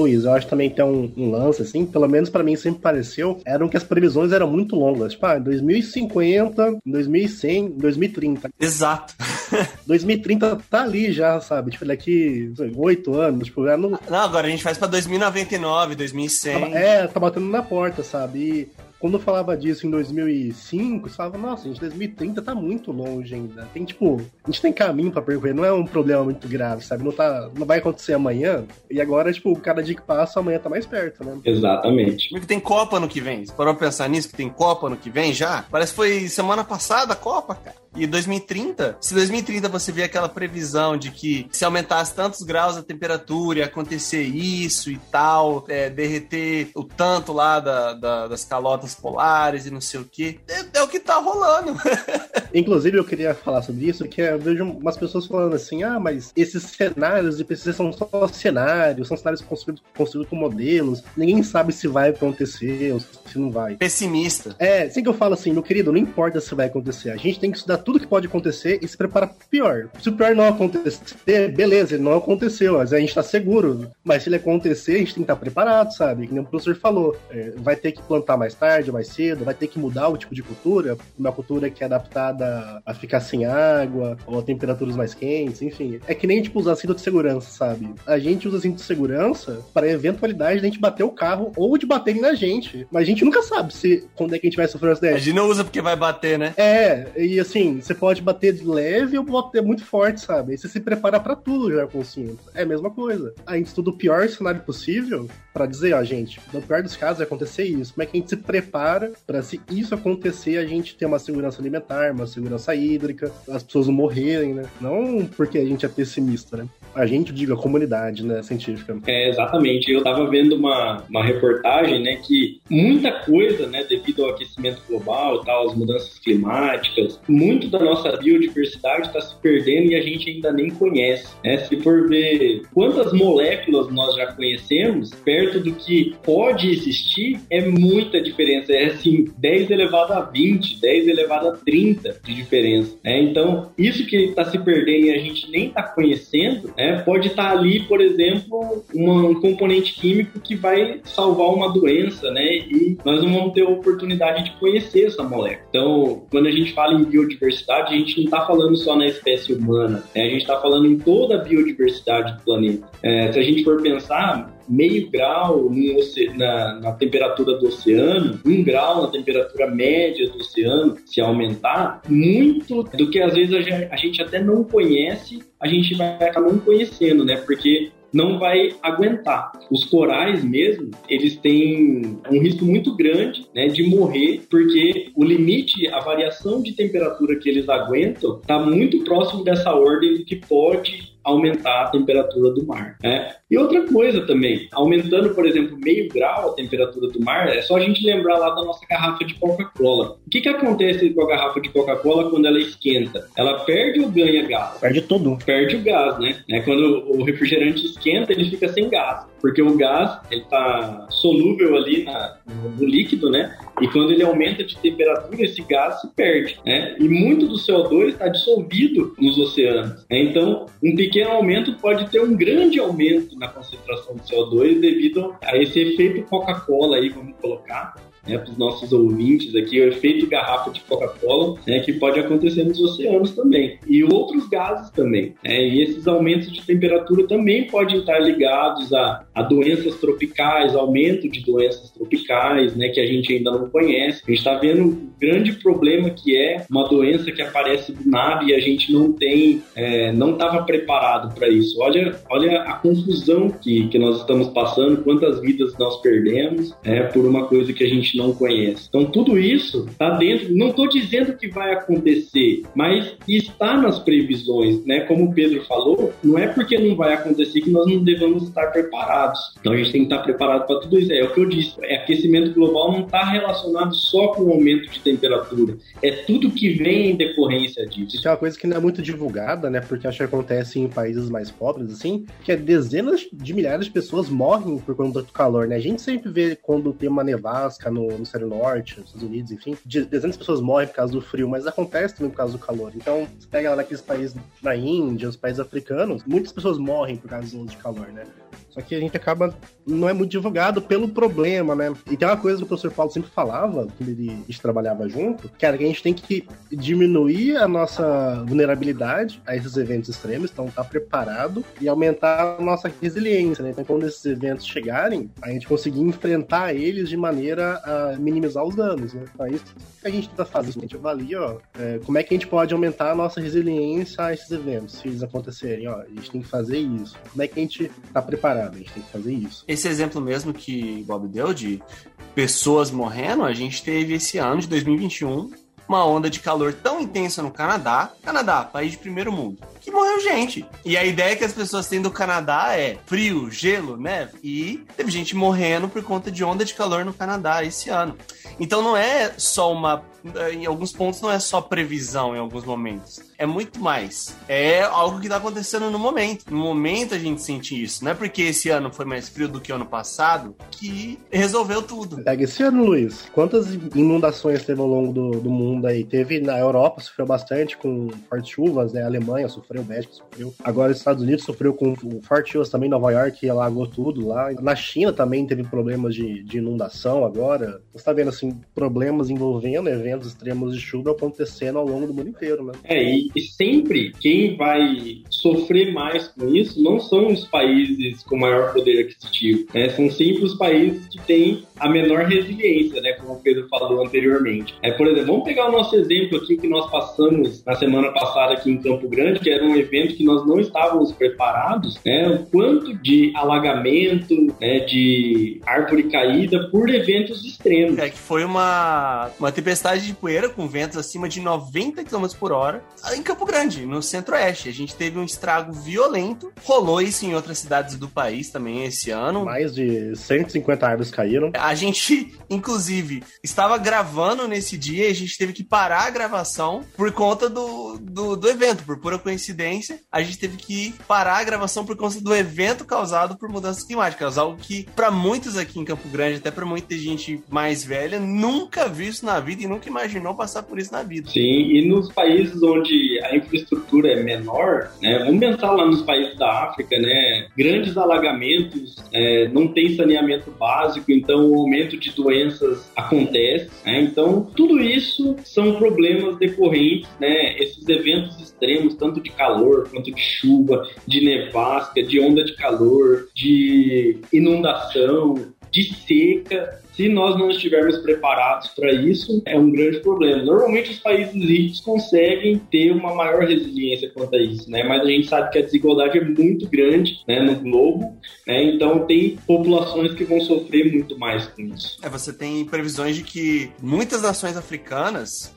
Luiz, eu acho também que tem um, um lance, assim, pelo menos para mim sempre pareceu, eram que as previsões eram muito longas. Tipo, ah, 2050, 2100, 2030. Exato. [laughs] 2030 tá ali já, sabe? Tipo, daqui oito anos. Tipo, já não... não, agora a gente faz pra 2099, 2100. É, tá batendo na porta, sabe? E quando eu falava disso em 2005, você falava, nossa, gente, 2030 tá muito longe ainda. Tem, tipo, a gente tem caminho pra percorrer, não é um problema muito grave, sabe? Não, tá, não vai acontecer amanhã, e agora, tipo, cada dia que passa, amanhã tá mais perto, né? Exatamente. Que tem Copa no que vem. Você parou pra pensar nisso, que tem Copa no que vem já? Parece que foi semana passada a Copa, cara. E 2030, se 2030 você vê aquela previsão de que se aumentasse tantos graus a temperatura ia acontecer isso e tal, é, derreter o tanto lá da, da, das calotas polares e não sei o que, é, é, o que tá rolando. [laughs] Inclusive, eu queria falar sobre isso, que eu vejo umas pessoas falando assim, ah, mas esses cenários de PC são só cenários, são cenários construídos, construídos com modelos, ninguém sabe se vai acontecer ou se não vai. Pessimista. É, assim que eu falo assim, meu querido, não importa se vai acontecer, a gente tem que estudar tudo que pode acontecer e se preparar pro pior. Se o pior não acontecer, beleza, ele não aconteceu, mas a gente tá seguro. Mas se ele acontecer, a gente tem que estar preparado, sabe? Como o professor falou, é, vai ter que plantar mais tarde, mais cedo, vai ter que mudar o tipo de cultura, uma cultura que é adaptada a ficar sem água, ou a temperaturas mais quentes, enfim. É que nem, tipo, usar cinto de segurança, sabe? A gente usa cinto de segurança para eventualidade de a gente bater o carro ou de baterem na gente. Mas a gente nunca sabe se quando é que a gente vai sofrer um acidente. A gente não usa porque vai bater, né? É, e assim, você pode bater de leve ou bater muito forte, sabe? Aí você se prepara para tudo já com o cinto. É a mesma coisa. A gente estuda o pior cenário possível para dizer, ó, gente, no pior dos casos vai acontecer isso. Como é que a gente se prepara para se isso acontecer, a gente ter uma segurança alimentar, uma segurança hídrica, as pessoas não morrerem, né? Não porque a gente é pessimista, né? A gente, diga, a comunidade, né, científica. É, exatamente. Eu tava vendo uma, uma reportagem, né, que muita coisa, né, devido ao aquecimento global, tal, as mudanças climáticas, muito da nossa biodiversidade está se perdendo e a gente ainda nem conhece. Né? Se for ver quantas moléculas nós já conhecemos, perto do que pode existir, é muita diferença. É assim, 10 elevado a 20, 10 elevado a 30 de diferença. Né? Então, isso que está se perdendo e a gente nem está conhecendo, né, pode estar tá ali, por exemplo, uma, um componente químico que vai salvar uma doença, né? E nós não vamos ter a oportunidade de conhecer essa molécula. Então, quando a gente fala em biodiversidade, a gente não está falando só na espécie humana, né? a gente está falando em toda a biodiversidade do planeta. É, se a gente for pensar, meio grau na, na temperatura do oceano, um grau na temperatura média do oceano, se aumentar, muito do que às vezes a gente até não conhece, a gente vai acabar não conhecendo, né? Porque não vai aguentar. Os corais mesmo, eles têm um risco muito grande né, de morrer, porque o limite, a variação de temperatura que eles aguentam, está muito próximo dessa ordem que pode aumentar a temperatura do mar. Né? E outra coisa também, aumentando, por exemplo, meio grau a temperatura do mar, é só a gente lembrar lá da nossa garrafa de Coca-Cola. O que, que acontece com a garrafa de Coca-Cola quando ela esquenta? Ela perde ou ganha gás? Perde tudo. Perde o gás, né? É quando o refrigerante esquenta, ele fica sem gás porque o gás ele está solúvel ali na, no, líquido, né? E quando ele aumenta de temperatura, esse gás se perde, né? E muito do CO2 está dissolvido nos oceanos. Né? Então, um pequeno aumento pode ter um grande aumento na concentração de CO2 devido a esse efeito Coca-Cola aí, vamos colocar, né, para os nossos ouvintes aqui, o efeito garrafa de Coca-Cola, né, que pode acontecer nos oceanos também. E outros gases também. Né, e esses aumentos de temperatura também podem estar ligados a, a doenças tropicais, aumento de doenças tropicais, né, que a gente ainda não conhece. A gente está vendo um grande problema que é uma doença que aparece do nada e a gente não tem, é, não estava preparado para isso. Olha, olha a confusão que, que nós estamos passando, quantas vidas nós perdemos é, por uma coisa que a gente não conhece. Então, tudo isso está dentro. Não estou dizendo que vai acontecer, mas está nas previsões, né? Como o Pedro falou, não é porque não vai acontecer que nós não devemos estar preparados. Então, a gente tem que estar preparado para tudo isso. É o que eu disse. É, aquecimento global não está relacionado só com o aumento de temperatura. É tudo que vem em decorrência disso. Isso é uma coisa que não é muito divulgada, né? Porque acho que acontece em países mais pobres, assim, que é dezenas de milhares de pessoas morrem por conta do calor, né? A gente sempre vê quando tem uma nevasca no hemisfério norte, nos Estados Unidos, enfim, dezenas de pessoas morrem por causa do frio, mas acontece também por causa do calor. Então, você pega lá naqueles países na Índia, os países africanos, muitas pessoas morrem por causa do calor, né? Só que a gente acaba. Não é muito divulgado pelo problema, né? E tem uma coisa que o professor Paulo sempre falava, quando ele, trabalhava junto, que era que a gente tem que diminuir a nossa vulnerabilidade a esses eventos extremos, então tá preparado e aumentar a nossa resiliência, né? Então, quando esses eventos chegarem, a gente conseguir enfrentar eles de maneira a minimizar os danos, né? Então, é isso que a gente tenta fazer. A gente avalia, ó, é, como é que a gente pode aumentar a nossa resiliência a esses eventos, se eles acontecerem, ó. A gente tem que fazer isso. Como é que a gente está preparado? A gente tem que fazer isso. Esse exemplo mesmo que Bob deu de pessoas morrendo, a gente teve esse ano de 2021 uma onda de calor tão intensa no Canadá, Canadá, país de primeiro mundo, que morreu gente. E a ideia que as pessoas têm do Canadá é frio, gelo, neve. E teve gente morrendo por conta de onda de calor no Canadá esse ano. Então não é só uma. Em alguns pontos não é só previsão em alguns momentos. É muito mais. É algo que está acontecendo no momento. No momento a gente sente isso. Não é porque esse ano foi mais frio do que o ano passado que resolveu tudo. Pega esse ano, Luiz. Quantas inundações teve ao longo do, do mundo aí? Teve na Europa, sofreu bastante com fortes chuvas, né? A Alemanha sofreu, México sofreu. Agora os Estados Unidos sofreu com fortes chuvas também, Nova York alagou tudo lá. Na China também teve problemas de, de inundação agora. Você tá vendo assim, problemas envolvendo eventos extremos de chuva acontecendo ao longo do mundo inteiro, né? É, e, e sempre quem vai sofrer mais com isso não são os países com maior poder aquisitivo, né? São sempre os países que têm a menor resiliência, né? Como o Pedro falou anteriormente. É, por exemplo, vamos pegar o nosso exemplo aqui que nós passamos na semana passada aqui em Campo Grande, que era um evento que nós não estávamos preparados, né? O quanto de alagamento, né? De árvore caída por eventos extremos. É que foi uma, uma tempestade de poeira com ventos acima de 90 km por hora em Campo Grande, no centro-oeste. A gente teve um estrago violento. Rolou isso em outras cidades do país também esse ano. Mais de 150 árvores caíram. A gente, [laughs] inclusive, estava gravando nesse dia e a gente teve que parar a gravação por conta do, do, do evento, por pura coincidência. A gente teve que parar a gravação por conta do evento causado por mudanças climáticas. Algo que, para muitos aqui em Campo Grande, até para muita gente mais velha, nunca viu isso na vida e nunca imaginou passar por isso na vida. Sim, e nos países onde a infraestrutura é menor, né, vamos pensar lá nos países da África, né, grandes alagamentos, é, não tem saneamento básico, então aumento de doenças acontece. Né? Então, tudo isso são problemas decorrentes, né? Esses eventos extremos, tanto de calor quanto de chuva, de nevasca, de onda de calor, de inundação, de seca, se nós não estivermos preparados para isso, é um grande problema. Normalmente os países ricos conseguem ter uma maior resiliência quanto a isso, né? Mas a gente sabe que a desigualdade é muito grande né, no globo, né? Então tem populações que vão sofrer muito mais com isso. É, você tem previsões de que muitas nações africanas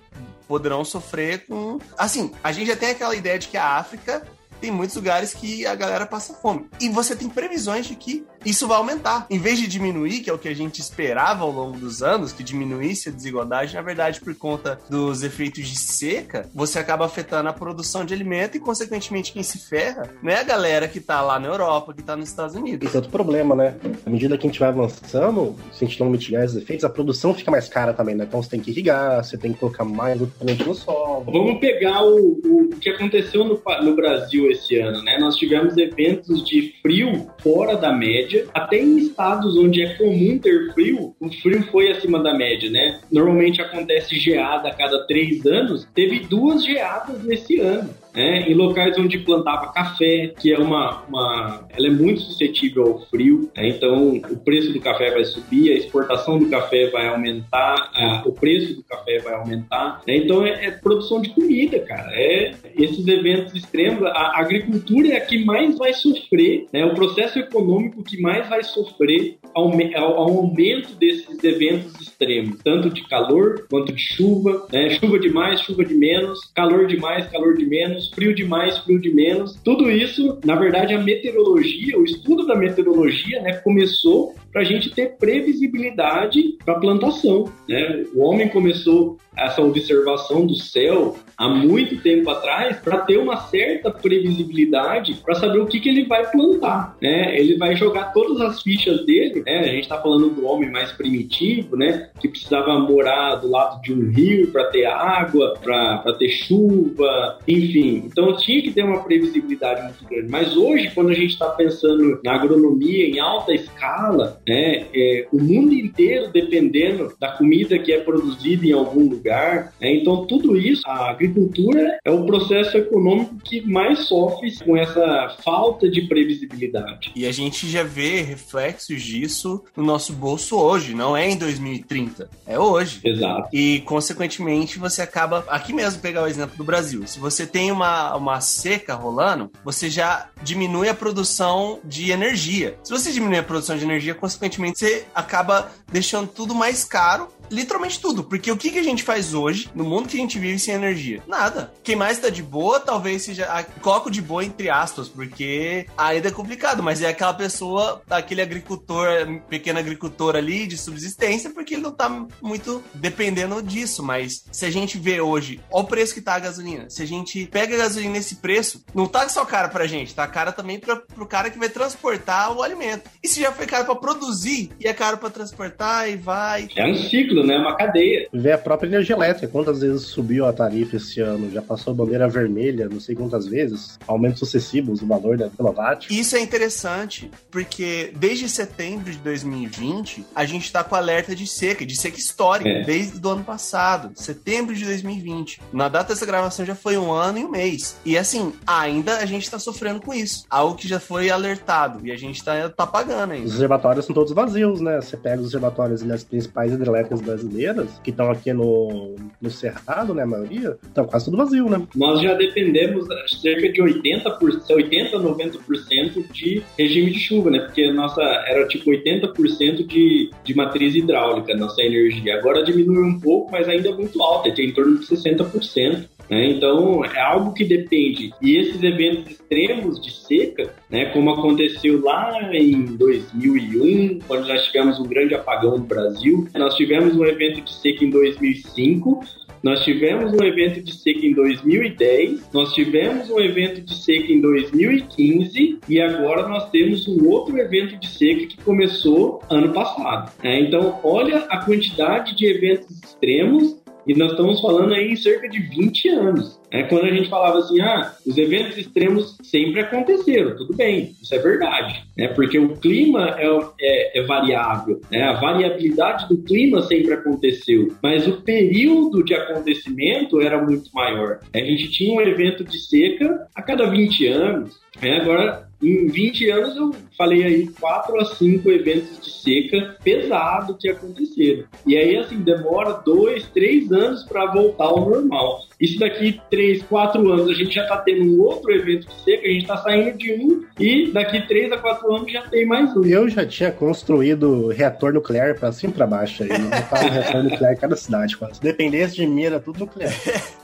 poderão sofrer com. Assim, a gente já tem aquela ideia de que a África tem muitos lugares que a galera passa fome. E você tem previsões de que isso vai aumentar. Em vez de diminuir, que é o que a gente esperava ao longo dos anos, que diminuísse a desigualdade, na verdade, por conta dos efeitos de seca, você acaba afetando a produção de alimento e, consequentemente, quem se ferra não é a galera que tá lá na Europa, que tá nos Estados Unidos. Esse é outro problema, né? À medida que a gente vai avançando, se a gente não mitigar esses efeitos, a produção fica mais cara também, né? Então você tem que irrigar, você tem que colocar mais nutrientes no solo. Vamos pegar o, o, que aconteceu no, no Brasil esse ano, né? Nós tivemos eventos de frio fora da média, até em estados onde é comum ter frio, o frio foi acima da média, né? Normalmente acontece geada a cada três anos, teve duas geadas nesse ano né, em locais onde plantava café, que é uma, uma ela é muito suscetível ao frio, né, então o preço do café vai subir, a exportação do café vai aumentar, a, o preço do café vai aumentar, né, então é, é, produção de comida, cara, é esses eventos extremos, a, agricultura é a que mais vai sofrer, né, o processo econômico que mais vai sofrer ao, ao, ao aumento desses eventos extremos, tanto de calor quanto de chuva, né, chuva demais, chuva de menos, calor demais, calor de menos menos, frio demais, frio de menos. Tudo isso, na verdade, a meteorologia, o estudo da meteorologia, né, começou para a gente ter previsibilidade para a plantação. Né? O homem começou essa observação do céu há muito tempo atrás para ter uma certa previsibilidade para saber o que, que ele vai plantar. Né? Ele vai jogar todas as fichas dele. Né? A gente está falando do homem mais primitivo, né? que precisava morar do lado de um rio para ter água, para ter chuva, enfim. Então tinha que ter uma previsibilidade muito grande. Mas hoje, quando a gente está pensando na agronomia em alta escala, né? É, o mundo inteiro dependendo da comida que é produzida em algum lugar. Né? Então, tudo isso, a agricultura é o processo econômico que mais sofre com essa falta de previsibilidade. E a gente já vê reflexos disso no nosso bolso hoje, não é em 2030, é hoje. Exato. E, consequentemente, você acaba. Aqui mesmo, pegar o exemplo do Brasil. Se você tem uma, uma seca rolando, você já diminui a produção de energia. Se você diminui a produção de energia, consequentemente, você acaba deixando tudo mais caro literalmente tudo. Porque o que, que a gente faz hoje, no mundo que a gente vive sem energia? Nada. Quem mais tá de boa, talvez seja. Coloco de boa entre aspas, porque ainda é complicado, mas é aquela pessoa, aquele agricultor, pequeno agricultor ali de subsistência, porque ele não tá muito dependendo disso. Mas se a gente vê hoje, olha o preço que tá a gasolina. Se a gente pega a gasolina nesse preço, não tá só cara pra gente, tá cara também pra, pro cara que vai transportar o alimento. E se já foi caro pra produzir, e é caro pra transportar, e vai. É um ciclo né? Uma cadeia. Vê a própria energia elétrica. Quantas vezes subiu a tarifa esse ano? Já passou a bandeira vermelha, não sei quantas vezes. Aumentos sucessivos do valor da quilowatt. Isso é interessante, porque desde setembro de 2020, a gente tá com alerta de seca, de seca histórica, é. desde o ano passado. Setembro de 2020. Na data dessa gravação já foi um ano e um mês. E assim, ainda a gente tá sofrendo com isso. Algo que já foi alertado. E a gente tá, tá pagando ainda. Os reservatórios são todos vazios, né? Você pega os reservatórios das principais hidrelétricas brasileiras, que estão aqui no, no Cerrado, né, a maioria, estão quase tudo vazio, né? Nós já dependemos cerca de 80%, 80 90% de regime de chuva, né? Porque nossa era tipo 80% de, de matriz hidráulica, nossa energia. Agora diminuiu um pouco, mas ainda é muito alta, é em torno de 60%. Né? Então, é algo que depende. E esses eventos extremos de seca, né, como aconteceu lá em 2001, quando nós tivemos um grande apagão no Brasil, nós tivemos um evento de seca em 2005, nós tivemos um evento de seca em 2010, nós tivemos um evento de seca em 2015 e agora nós temos um outro evento de seca que começou ano passado. Né? Então, olha a quantidade de eventos extremos E nós estamos falando aí em cerca de 20 anos. É quando a gente falava assim, ah, os eventos extremos sempre aconteceram, tudo bem, isso é verdade, né? Porque o clima é, é, é variável, né? A variabilidade do clima sempre aconteceu, mas o período de acontecimento era muito maior. A gente tinha um evento de seca a cada 20 anos, né? Agora em 20 anos eu falei aí 4 a 5 eventos de seca pesado que aconteceram. E aí, assim, demora 2, 3 anos para voltar ao normal. E se daqui 3, 4 anos a gente já está tendo um outro evento de seca, a gente está saindo de um e daqui 3 a 4 anos já tem mais um. Eu já tinha construído reator nuclear para cima e para baixo aí. Eu um reator nuclear em cada cidade quase. Se dependesse de mim, era tudo nuclear. [laughs]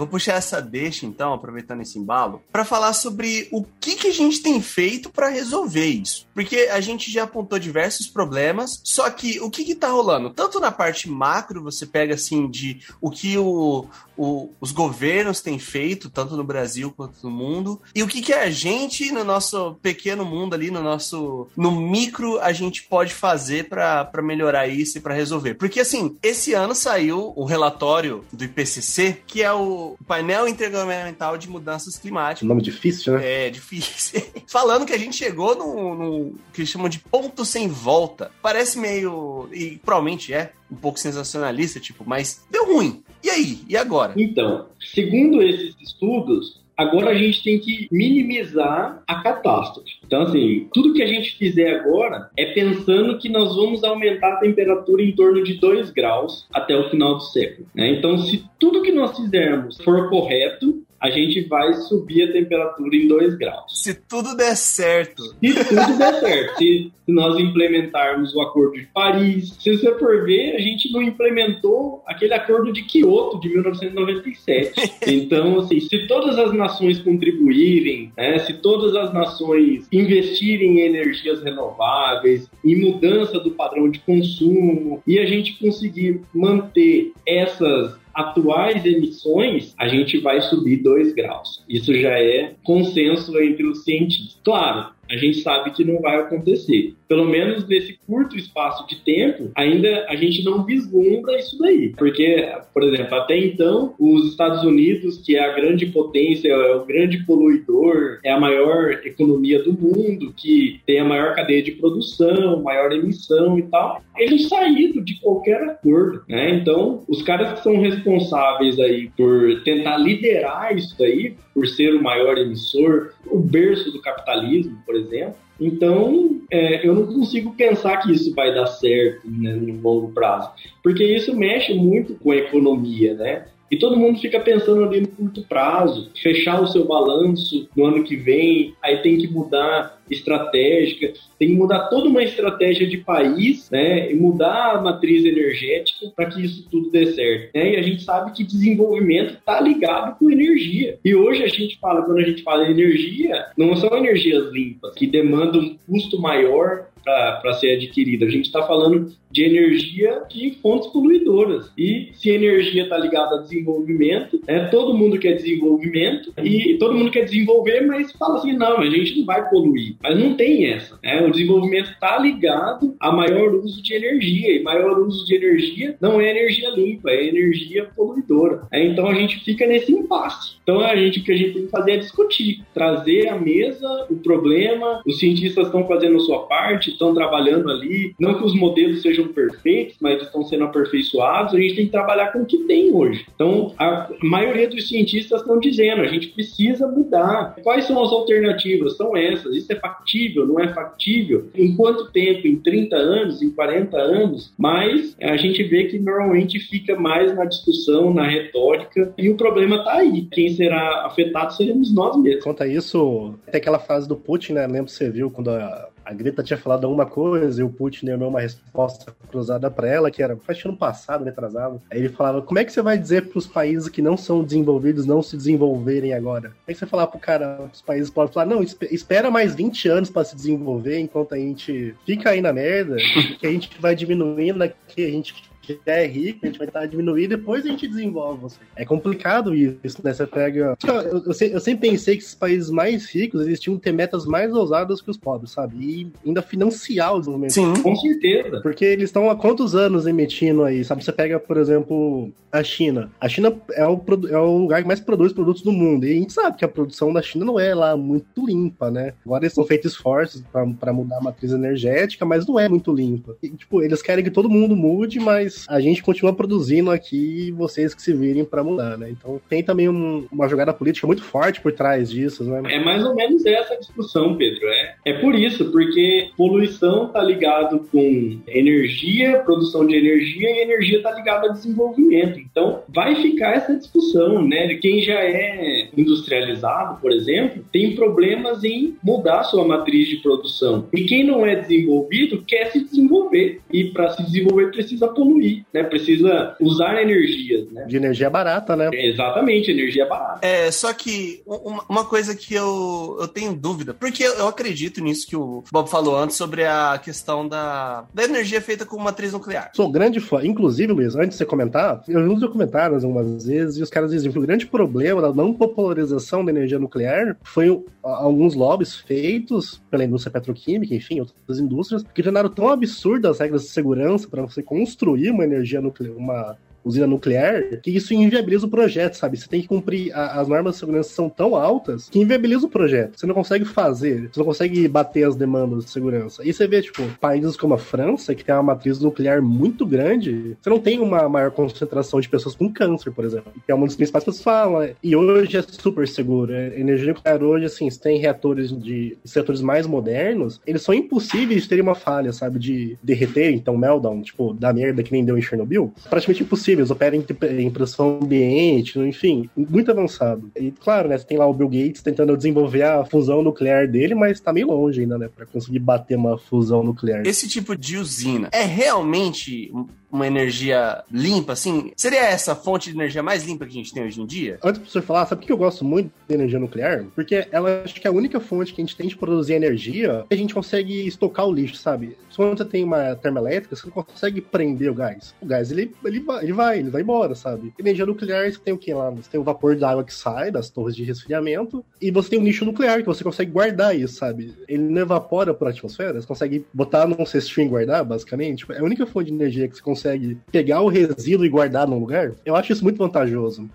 Vou puxar essa deixa, então, aproveitando esse embalo, para falar sobre o que, que a gente tem feito para resolver isso. Porque a gente já apontou diversos problemas, só que o que, que tá rolando? Tanto na parte macro, você pega assim de o que o, o, os governos têm feito, tanto no Brasil quanto no mundo, e o que, que a gente, no nosso pequeno mundo ali, no nosso. no micro, a gente pode fazer para melhorar isso e para resolver. Porque assim, esse ano saiu o relatório do IPCC, que é o painel intergovernamental de mudanças climáticas. Nome difícil, né? É, difícil. [laughs] Falando que a gente chegou no, no que chamam de ponto sem volta. Parece meio. E provavelmente é um pouco sensacionalista, tipo, mas deu ruim. E aí? E agora? Então, segundo esses estudos, agora a gente tem que minimizar a catástrofe. Então, assim, tudo que a gente fizer agora é pensando que nós vamos aumentar a temperatura em torno de 2 graus até o final do século. Né? Então, se tudo que nós fizermos for correto, a gente vai subir a temperatura em 2 graus. Se tudo der certo. Se tudo der certo. Se, se, nós implementarmos o Acordo de Paris. Se você for ver, a gente não implementou aquele Acordo de Kyoto de 1997. Então, assim, se todas as nações contribuírem, né, se todas as nações investirem em energias renováveis, em mudança do padrão de consumo, e a gente conseguir manter essas atuais emissões, a gente vai subir 2 graus. Isso já é consenso entre os cientistas. Claro, a gente sabe que não vai acontecer. Pelo menos nesse curto espaço de tempo, ainda a gente não vislumbra isso daí. Porque, por exemplo, até então, os Estados Unidos, que é a grande potência, é o grande poluidor, é a maior economia do mundo, que tem a maior cadeia de produção, maior emissão e tal, eles saíram de qualquer acordo, né? Então, os caras que são responsáveis aí por tentar liderar isso daí, por ser o maior emissor, o berço do capitalismo, por exemplo. Então, é, eu não consigo pensar que isso vai dar certo né, no longo prazo, porque isso mexe muito com a economia, né? E todo mundo fica pensando ali no curto prazo, fechar o seu balanço no ano que vem, aí tem que mudar estratégica, tem que mudar toda uma estratégia de país, né, e mudar a matriz energética para que isso tudo dê certo. Né? E a gente sabe que desenvolvimento está ligado com energia. E hoje a gente fala, quando a gente fala em energia, não são energias limpas, que demandam um custo maior para ser adquirida. A gente está falando de energia de fontes poluidoras. E se energia está ligada a desenvolvimento, né, todo mundo quer desenvolvimento e todo mundo quer desenvolver, mas fala assim: não, a gente não vai poluir. Mas não tem essa. Né? O desenvolvimento está ligado a maior uso de energia. E maior uso de energia não é energia limpa, é energia poluidora. Né? Então a gente fica nesse impasse. Então a gente, o que a gente tem que fazer é discutir, trazer à mesa o problema. Os cientistas estão fazendo a sua parte, estão trabalhando ali. Não que os modelos sejam perfeitos, mas estão sendo aperfeiçoados. A gente tem que trabalhar com o que tem hoje. Então a maioria dos cientistas estão dizendo: a gente precisa mudar. Quais são as alternativas? São essas. Isso é factível? Não é factível? Em quanto tempo? Em 30 anos? Em 40 anos? Mas a gente vê que normalmente fica mais na discussão, na retórica, e o problema está aí. Quem será afetado seremos nós mesmos. Conta isso, até aquela frase do Putin, né? Lembro que você viu quando a, a Greta tinha falado alguma coisa e o Putin deu uma resposta cruzada para ela, que era faz ano passado, retrasado. Aí ele falava: como é que você vai dizer para os países que não são desenvolvidos não se desenvolverem agora? Como é que você falar pro cara, os países podem falar: não, espera mais 20 anos para se desenvolver enquanto a gente fica aí na merda, que a gente vai diminuindo aqui, a gente já é rico, a gente vai estar diminuindo e depois a gente desenvolve. Assim. É complicado isso, né? Você pega. Eu, eu, eu, sempre pensei que esses países mais ricos eles tinham que ter metas mais ousadas que os pobres, sabe? E ainda financiar o desenvolvimento. Sim, com certeza. Porque eles estão há quantos anos emitindo aí, sabe? Você pega, por exemplo, a China. A China é o, é o lugar que mais produz produtos do mundo. E a gente sabe que a produção da China não é lá muito limpa, né? Agora eles estão feitos esforços para mudar a matriz energética, mas não é muito limpa. E, tipo, eles querem que todo mundo mude, mas a gente continua produzindo aqui e vocês que se virem para mudar, né? Então tem também um, uma jogada política muito forte por trás disso, né? É mais ou menos essa discussão, Pedro. É, é por isso, porque poluição está ligado com energia, produção de energia, e energia está ligada a desenvolvimento. Então, vai ficar essa discussão, né? Quem já é industrializado, por exemplo, tem problemas em mudar sua matriz de produção. E quem não é desenvolvido quer se desenvolver. E para se desenvolver precisa poluir, né? Precisa usar energias, né? De energia barata, né? exatamente, energia barata. É, só que uma coisa que eu, eu tenho dúvida, porque eu acredito nisso que o Bob falou antes sobre a questão da, da energia feita com matriz nuclear. Sou grande fã. Inclusive, Luiz, antes de você comentar, eu vi uns documentários algumas vezes e os caras dizem que o grande problema da não popularização da energia nuclear foi alguns lobbies feitos pela indústria petroquímica, enfim, outras indústrias, que tornaram tão absurdas as regras de segurança para você construir uma energia nuclear, uma usina nuclear, que isso inviabiliza o projeto, sabe? Você tem que cumprir. A, as normas de segurança são tão altas que inviabiliza o projeto. Você não consegue fazer, você não consegue bater as demandas de segurança. E você vê, tipo, países como a França, que tem uma matriz nuclear muito grande, você não tem uma maior concentração de pessoas com câncer, por exemplo. Que é uma das principais pessoas falam. E hoje é super seguro. A é, energia nuclear hoje, assim, você tem reatores de setores mais modernos, eles são impossíveis de terem uma falha, sabe? De derreter, então, meltdown, tipo, da merda que nem deu em Chernobyl. Praticamente impossível possíveis, operam em pressão ambiente, enfim, muito avançado. E claro, né, você tem lá o Bill Gates tentando desenvolver a fusão nuclear dele, mas tá meio longe ainda, né, para conseguir bater uma fusão nuclear. Esse tipo de usina é realmente uma energia limpa, assim? Seria essa fonte de energia mais limpa que a gente tem hoje em dia? Antes do você falar, sabe por que eu gosto muito da energia nuclear? Porque ela acho que é a única fonte que a gente tem de produzir energia a gente consegue estocar o lixo, sabe? Quando você tem uma termoelétrica, você não consegue prender o gás. O gás, ele, ele, vai, ele vai, ele vai embora, sabe? Energia nuclear, você tem o que lá? Você tem o vapor de água que sai das torres de resfriamento e você tem um lixo nuclear que você consegue guardar isso, sabe? Ele não evapora para a atmosfera, você consegue botar num cestinho e guardar, basicamente. É a única fonte de energia que você consegue consegue pegar o resíduo e guardar num lugar, eu acho isso muito vantajoso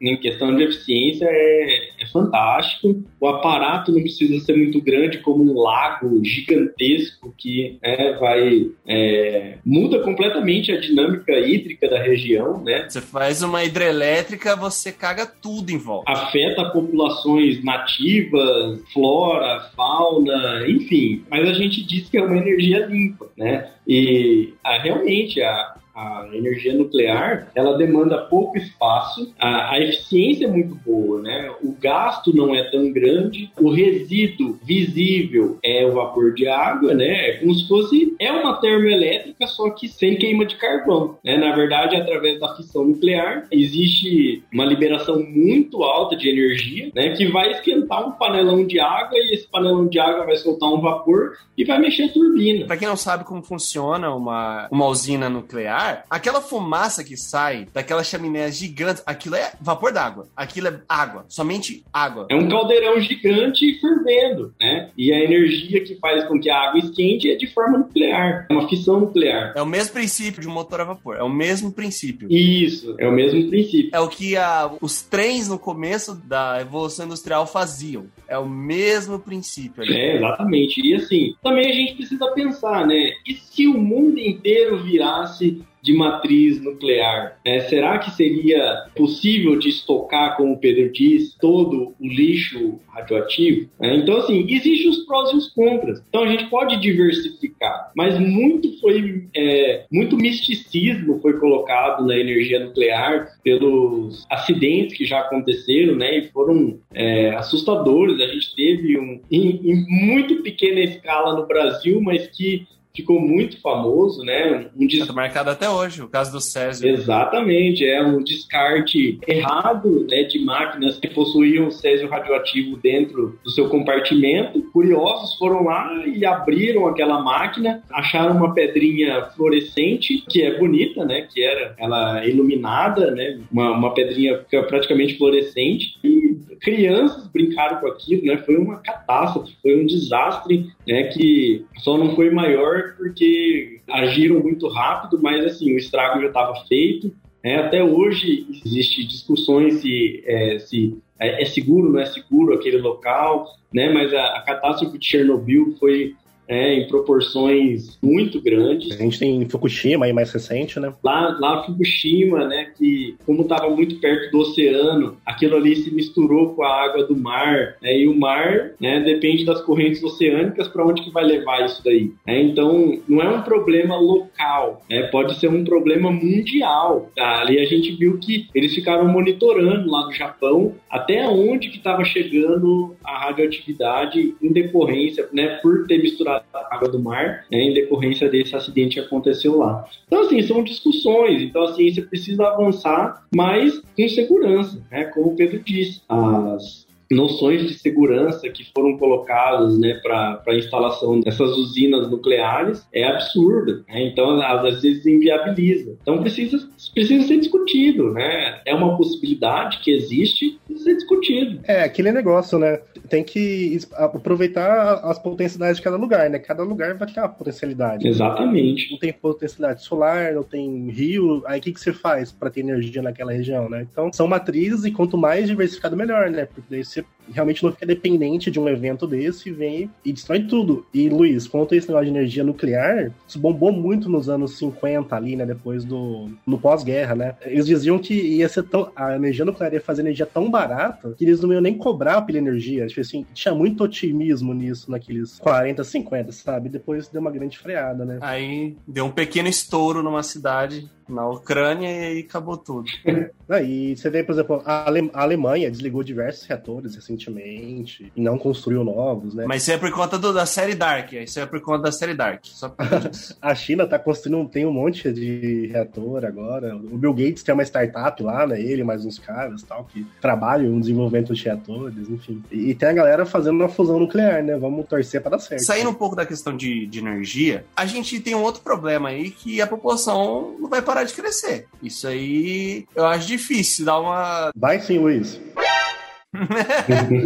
em questão de eficiência é, é, fantástico. O aparato não precisa ser muito grande, como um lago gigantesco que é, vai é, muda completamente a dinâmica hídrica da região, né? Você faz uma hidrelétrica, você caga tudo em volta. Afeta populações nativas, flora, fauna, enfim. Mas a gente diz que é uma energia limpa, né? E ah, realmente a, a energia nuclear, ela demanda pouco espaço, a, a, eficiência é muito boa, né? O gasto não é tão grande, o resíduo visível é o vapor de água, né? É como se fosse é uma termoelétrica, só que sem queima de carvão, né? Na verdade, através da fissão nuclear, existe uma liberação muito alta de energia, né? Que vai esquentar um panelão de água e esse panelão de água vai soltar um vapor e vai mexer a turbina. Para quem não sabe como funciona uma, uma usina nuclear, aquela fumaça que sai daquelas chaminés gigantes, aquilo é vapor d'água. Aquilo é água, somente água. É um caldeirão gigante fervendo, né? E a energia que faz com que a água esquente é de forma nuclear, é uma fissão nuclear. É o mesmo princípio de um motor a vapor, é o mesmo princípio. Isso, é o mesmo princípio. É o que a, os trens no começo da evolução industrial faziam. É o mesmo princípio. Ali. É, exatamente. E assim, também a gente precisa pensar, né? E se o mundo inteiro virasse de matriz nuclear. Né? Será que seria possível de estocar, como o Pedro diz, todo o lixo radioativo? Né? Então, assim, existem os prós e os contras. Então, a gente pode diversificar, mas muito foi, é, muito misticismo foi colocado na energia nuclear pelos acidentes que já aconteceram, né? E foram é, assustadores. A gente teve um, em, em muito pequena escala no Brasil, mas que ficou muito famoso, né? Um des... Tá marcado até hoje, o caso do Césio. Exatamente, é um descarte errado né, de máquinas que possuíam césio radioativo dentro do seu compartimento. Curiosos foram lá e abriram aquela máquina, acharam uma pedrinha fluorescente, que é bonita, né? Que era ela iluminada, né? Uma, uma pedrinha praticamente fluorescente. E crianças brincaram com aquilo, né? Foi uma catástrofe, foi um desastre, né? Que só não foi maior porque agiram muito rápido, mas assim, o estrago já estava feito. Né? Até hoje existe discussões se, é, se é, é seguro, não é seguro aquele local, né? Mas a, a catástrofe de Chernobyl foi é, em proporções muito grandes. A gente tem Fukushima aí mais recente, né? Lá, lá Fukushima, né, que como estava muito perto do oceano, aquilo ali se misturou com a água do mar, né, e o mar, né, depende das correntes oceânicas para onde que vai levar isso daí. Né? Então, não é um problema local, né, pode ser um problema mundial. Tá? Ali a gente viu que eles ficaram monitorando lá no Japão até onde que estava chegando a radioatividade em decorrência, né, por ter misturado da água do mar, né, em decorrência desse acidente que aconteceu lá. Então, assim, são discussões. Então, a ciência precisa avançar, mas com segurança, né? Como o Pedro disse, as noções de segurança que foram colocadas né, para a instalação dessas usinas nucleares é absurda. Né? Então, às vezes, inviabiliza. Então, precisa, precisa ser discutido. Né? É uma possibilidade que existe, precisa ser discutido. É, aquele negócio, né? Tem que aproveitar as potencialidades de cada lugar, né? Cada lugar vai ter uma potencialidade. Exatamente. Não tem potencialidade solar, não tem rio, aí o que, que você faz para ter energia naquela região, né? Então, são matrizes e quanto mais diversificado, melhor, né? Porque daí você relationship. Realmente não fica dependente de um evento desse e vem e destrói tudo. E, Luiz, quanto a esse negócio de energia nuclear, isso bombou muito nos anos 50 ali, né? Depois do. no pós-guerra, né? Eles diziam que ia ser tão. A energia nuclear ia fazer energia tão barata que eles não iam nem cobrar pela energia. Tipo assim, tinha muito otimismo nisso naqueles 40, 50, sabe? Depois deu uma grande freada, né? Aí deu um pequeno estouro numa cidade na Ucrânia e aí acabou tudo. [laughs] e você vê, por exemplo, a, Ale a, Alemanha desligou diversos reatores recentemente e não construiu novos, né? Mas isso é por conta do, da série Dark, isso é por conta da série Dark. [laughs] a China tá construindo, tem um monte de reator agora. O Bill Gates tem uma startup lá, né? Ele mais uns caras tal, que trabalham no desenvolvimento de reatores, enfim. E, e tem a galera fazendo uma fusão nuclear, né? Vamos torcer para dar certo. Saindo um pouco da questão de, de energia, a gente tem um outro problema aí que a população não vai parar parar de crescer. Isso aí eu acho difícil dar uma. Vai sim, Luiz.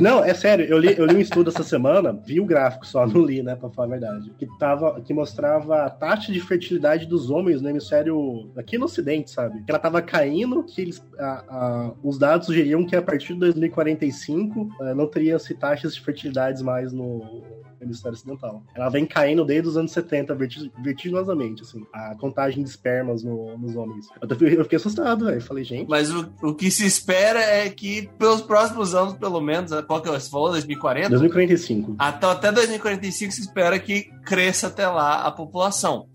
Não, é sério, eu li, eu li um estudo essa semana, vi o gráfico só, [laughs] não li, né, pra falar a verdade, que, tava, que mostrava a taxa de fertilidade dos homens no hemisfério, aqui no ocidente, sabe? Que ela tava caindo, que eles, a, a, os dados sugeriam que a partir de 2045 eh, não teria-se taxas de fertilidade mais no, hemisfério ocidental. Ela vem caindo desde os anos 70, vertiginosamente, assim, a contagem de espermas no, nos homens. Eu, eu fiquei assustado, velho. Falei, gente. Mas o, o que se espera é que pelos próximos anos, pelo menos, qual que é você falou? 2040? 2045. Até, até 2045 se espera que cresça até lá a população.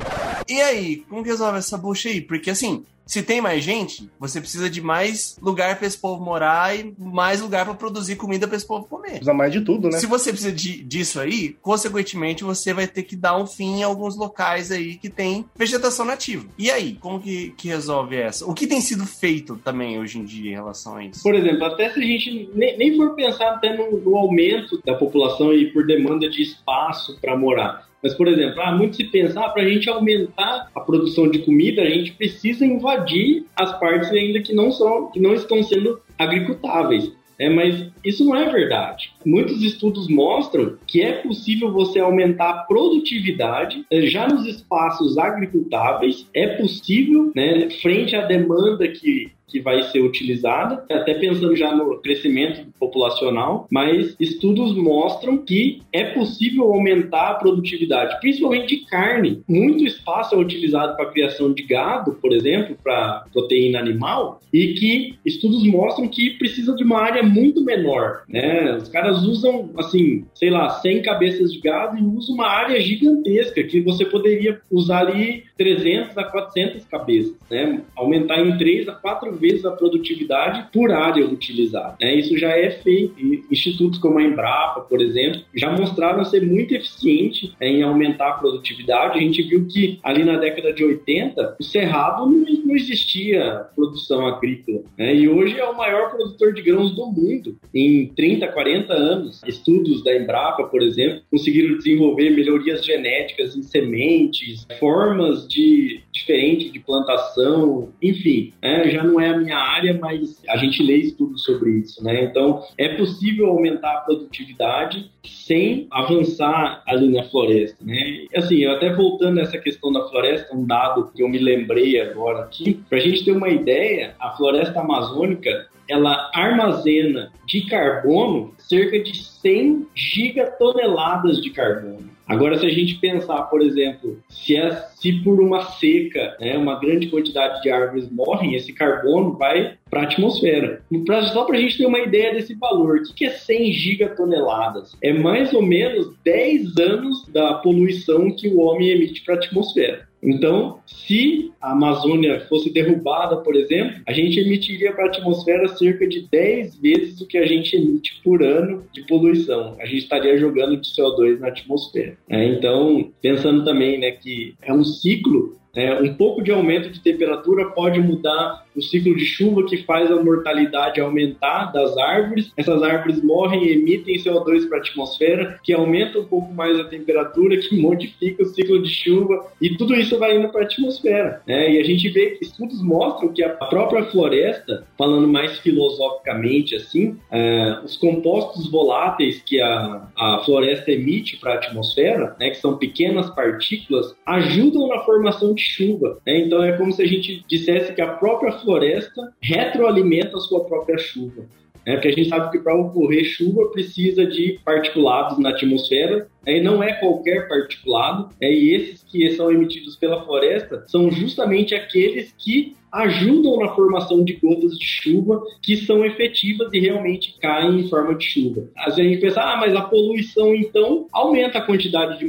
E aí, como que resolve essa bucha aí? Porque assim, se tem mais gente, você precisa de mais lugar para esse povo morar e mais lugar para produzir comida para esse povo comer. Precisa mais de tudo, né? Se você precisa de, disso aí, consequentemente você vai ter que dar um fim em alguns locais aí que tem vegetação nativa. E aí, como que, que resolve essa? O que tem sido feito também hoje em dia em relação a isso? Por exemplo, até se a gente nem, nem for pensar até no, no aumento da população e por demanda de espaço para morar. Mas, por exemplo, ah, muito se pensar, ah, para a gente aumentar a produção de comida, a gente precisa invadir as partes ainda que não são, que não estão sendo agricultáveis. É, mas isso não é verdade. Muitos estudos mostram que é possível você aumentar a produtividade eh, já nos espaços agricultáveis, é possível, né, frente à demanda que que vai ser utilizada, até pensando já no crescimento populacional, mas estudos mostram que é possível aumentar a produtividade, principalmente de carne. Muito espaço é utilizado para criação de gado, por exemplo, para proteína animal, e que estudos mostram que precisa de uma área muito menor, né? Os caras usam, assim, sei lá, 100 cabeças de gado e usam uma área gigantesca que você poderia usar ali 300 a 400 cabeças, né? Aumentar em 3 a 4 vezes a produtividade por área utilizada. Né? Isso já é feito. E institutos como a Embrapa, por exemplo, já mostraram ser muito eficiente em aumentar a produtividade. A gente viu que ali na década de 80, o Cerrado não, não existia produção agrícola. Né? E hoje é o maior produtor de grãos do mundo. Em 30, 40 anos, estudos da Embrapa, por exemplo, conseguiram desenvolver melhorias genéticas em sementes, formas de diferente de plantação, enfim, né? já não é a minha área, mas a gente lê estudos sobre isso, né? Então, é possível aumentar a produtividade sem avançar ali na floresta, né? Assim, até voltando nessa questão da floresta, um dado que eu me lembrei agora aqui, para a gente ter uma ideia, a floresta amazônica ela armazena de carbono cerca de 100 gigatoneladas de carbono. Agora, se a gente pensar, por exemplo, se, é, se por uma seca, né, uma grande quantidade de árvores morrem, esse carbono vai para a atmosfera. Pra, só para a gente ter uma ideia desse valor, o que é 100 gigatoneladas? É mais ou menos 10 anos da poluição que o homem emite para a atmosfera. Então, se a Amazônia fosse derrubada, por exemplo, a gente emitiria para a atmosfera cerca de 10 vezes o que a gente emite por ano de poluição. A gente estaria jogando de CO2 na atmosfera. Né? Então, pensando também né, que é um ciclo, né, um pouco de aumento de temperatura pode mudar o ciclo de chuva que faz a mortalidade aumentar das árvores. Essas árvores morrem e emitem CO2 para a atmosfera, que aumenta um pouco mais a temperatura, que modifica o ciclo de chuva, e tudo isso vai indo para a atmosfera. Né? E a gente vê que estudos mostram que a própria floresta, falando mais filosoficamente assim, é, os compostos voláteis que a, a floresta emite para a atmosfera, né, que são pequenas partículas, ajudam na formação de chuva. Né? Então é como se a gente dissesse que a própria floresta retroalimenta a sua própria chuva. É, porque a gente sabe que para ocorrer chuva precisa de particulados na atmosfera, e não é qualquer particulado, é, e esses que são emitidos pela floresta são justamente aqueles que ajudam na formação de gotas de chuva que são efetivas e realmente caem em forma de chuva. Às vezes a gente pensa, ah, mas a poluição então aumenta a quantidade de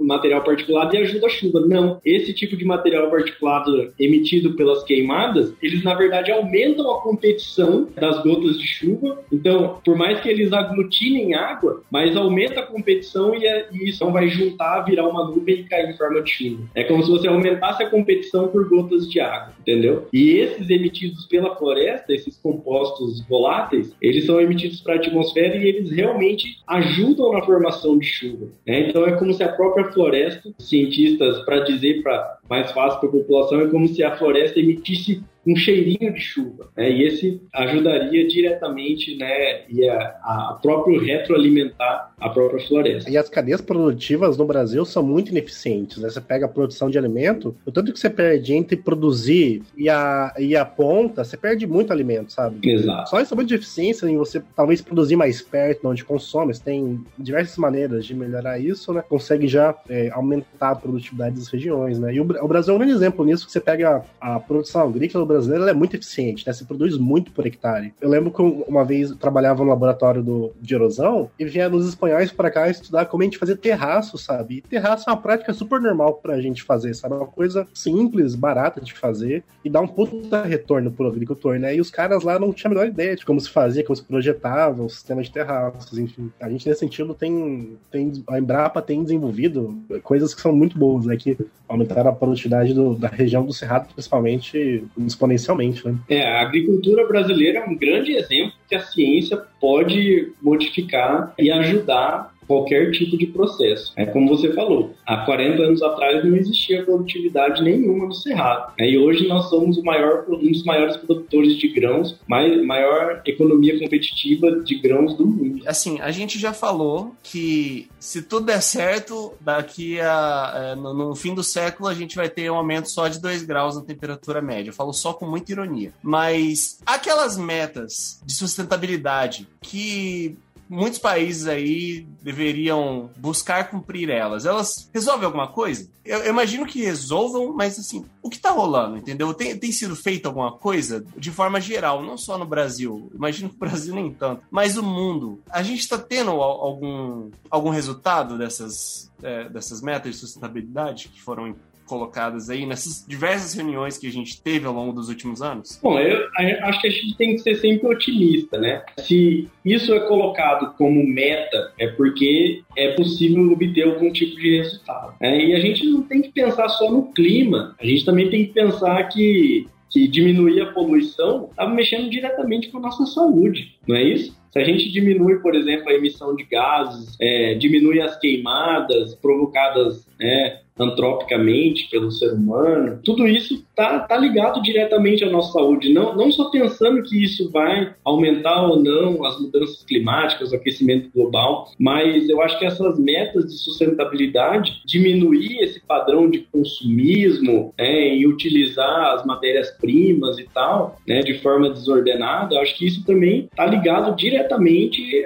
material particulado e ajuda a chuva. Não, esse tipo de material particulado emitido pelas queimadas, eles na verdade aumentam a competição das gotas de chuva. Então, por mais que eles aglutinem água, mas aumenta a competição e, é, e isso vai juntar, virar uma nuvem e cair em forma de chuva. É como se você aumentasse a competição por gotas de água, entendeu? E esses emitidos pela floresta, esses compostos voláteis, eles são emitidos para a atmosfera e eles realmente ajudam na formação de chuva. Né? Então é como se a própria floresta, cientistas, para dizer para mais fácil para a população, é como se a floresta emitisse um cheirinho de chuva. Né? E esse ajudaria diretamente né, e a, a próprio retroalimentar a própria floresta. E as cadeias produtivas no Brasil são muito ineficientes. Né? Você pega a produção de alimento, o tanto que você perde entre produzir e a, e a ponta, você perde muito alimento, sabe? Exato. Só esse muito de eficiência em você talvez produzir mais perto de onde consome, você tem diversas maneiras de melhorar isso, né? Consegue já é, aumentar a produtividade das regiões, né? E o, o Brasil é um grande exemplo nisso, que você pega a, a produção agrícola brasileira é muito eficiente, né? Você produz muito por hectare. Eu lembro que uma vez trabalhava no laboratório do, de erosão e vinha nos espanhóis para cá estudar como a gente fazia terraço, sabe? E terraço é uma prática super normal pra gente fazer, sabe? É uma coisa simples, barata de fazer e dá um puta retorno pro agricultor, né? E os caras lá não tinham a menor ideia de como se fazia, como se projetava o sistema de terraços, enfim. A gente, nesse sentido, tem, tem a Embrapa tem desenvolvido coisas que são muito boas, né? Que aumentaram a produtividade do, da região do Cerrado, principalmente exponencialmente, né? É, a agricultura brasileira é um grande exemplo que a ciência pode modificar e ajudar qualquer tipo de processo. É como você falou, há 40 anos atrás não existia produtividade nenhuma no Cerrado. É, e hoje nós somos o maior, um dos maiores produtores de grãos, maior economia competitiva de grãos do mundo. Assim, a gente já falou que se tudo der certo, daqui a é, no, no, fim do século a gente vai ter um aumento só de 2 graus na temperatura média. Eu falo só com muita ironia. Mas aquelas metas de sustentabilidade que muitos países aí deveriam buscar cumprir elas. Elas resolvem alguma coisa? Eu, eu imagino que resolvam, mas assim, o que tá rolando, entendeu? Tem, tem sido feita alguma coisa de forma geral, não só no Brasil. Imagino que o Brasil nem tanto, mas o mundo. A gente tá tendo algum, algum resultado dessas, é, dessas metas de sustentabilidade que foram colocadas aí nessas diversas reuniões que a gente teve ao longo dos últimos anos? Bom, eu, acho que a gente tem que ser sempre otimista, né? Se isso é colocado como meta, é porque é possível obter algum tipo de resultado. Né? E a gente não tem que pensar só no clima, a gente também tem que pensar que que diminuir a poluição estava mexendo diretamente com a nossa saúde, não é isso? Se a gente diminui, por exemplo, a emissão de gases, é, diminui as queimadas provocadas né, antropicamente pelo ser humano, tudo isso tá, tá ligado diretamente à nossa saúde. Não, não só pensando que isso vai aumentar ou não as mudanças climáticas, o aquecimento global, mas eu acho que essas metas de sustentabilidade, diminuir esse padrão de consumismo né, e utilizar as matérias-primas e tal, né, de forma desordenada, eu acho que isso também tá ligado diretamente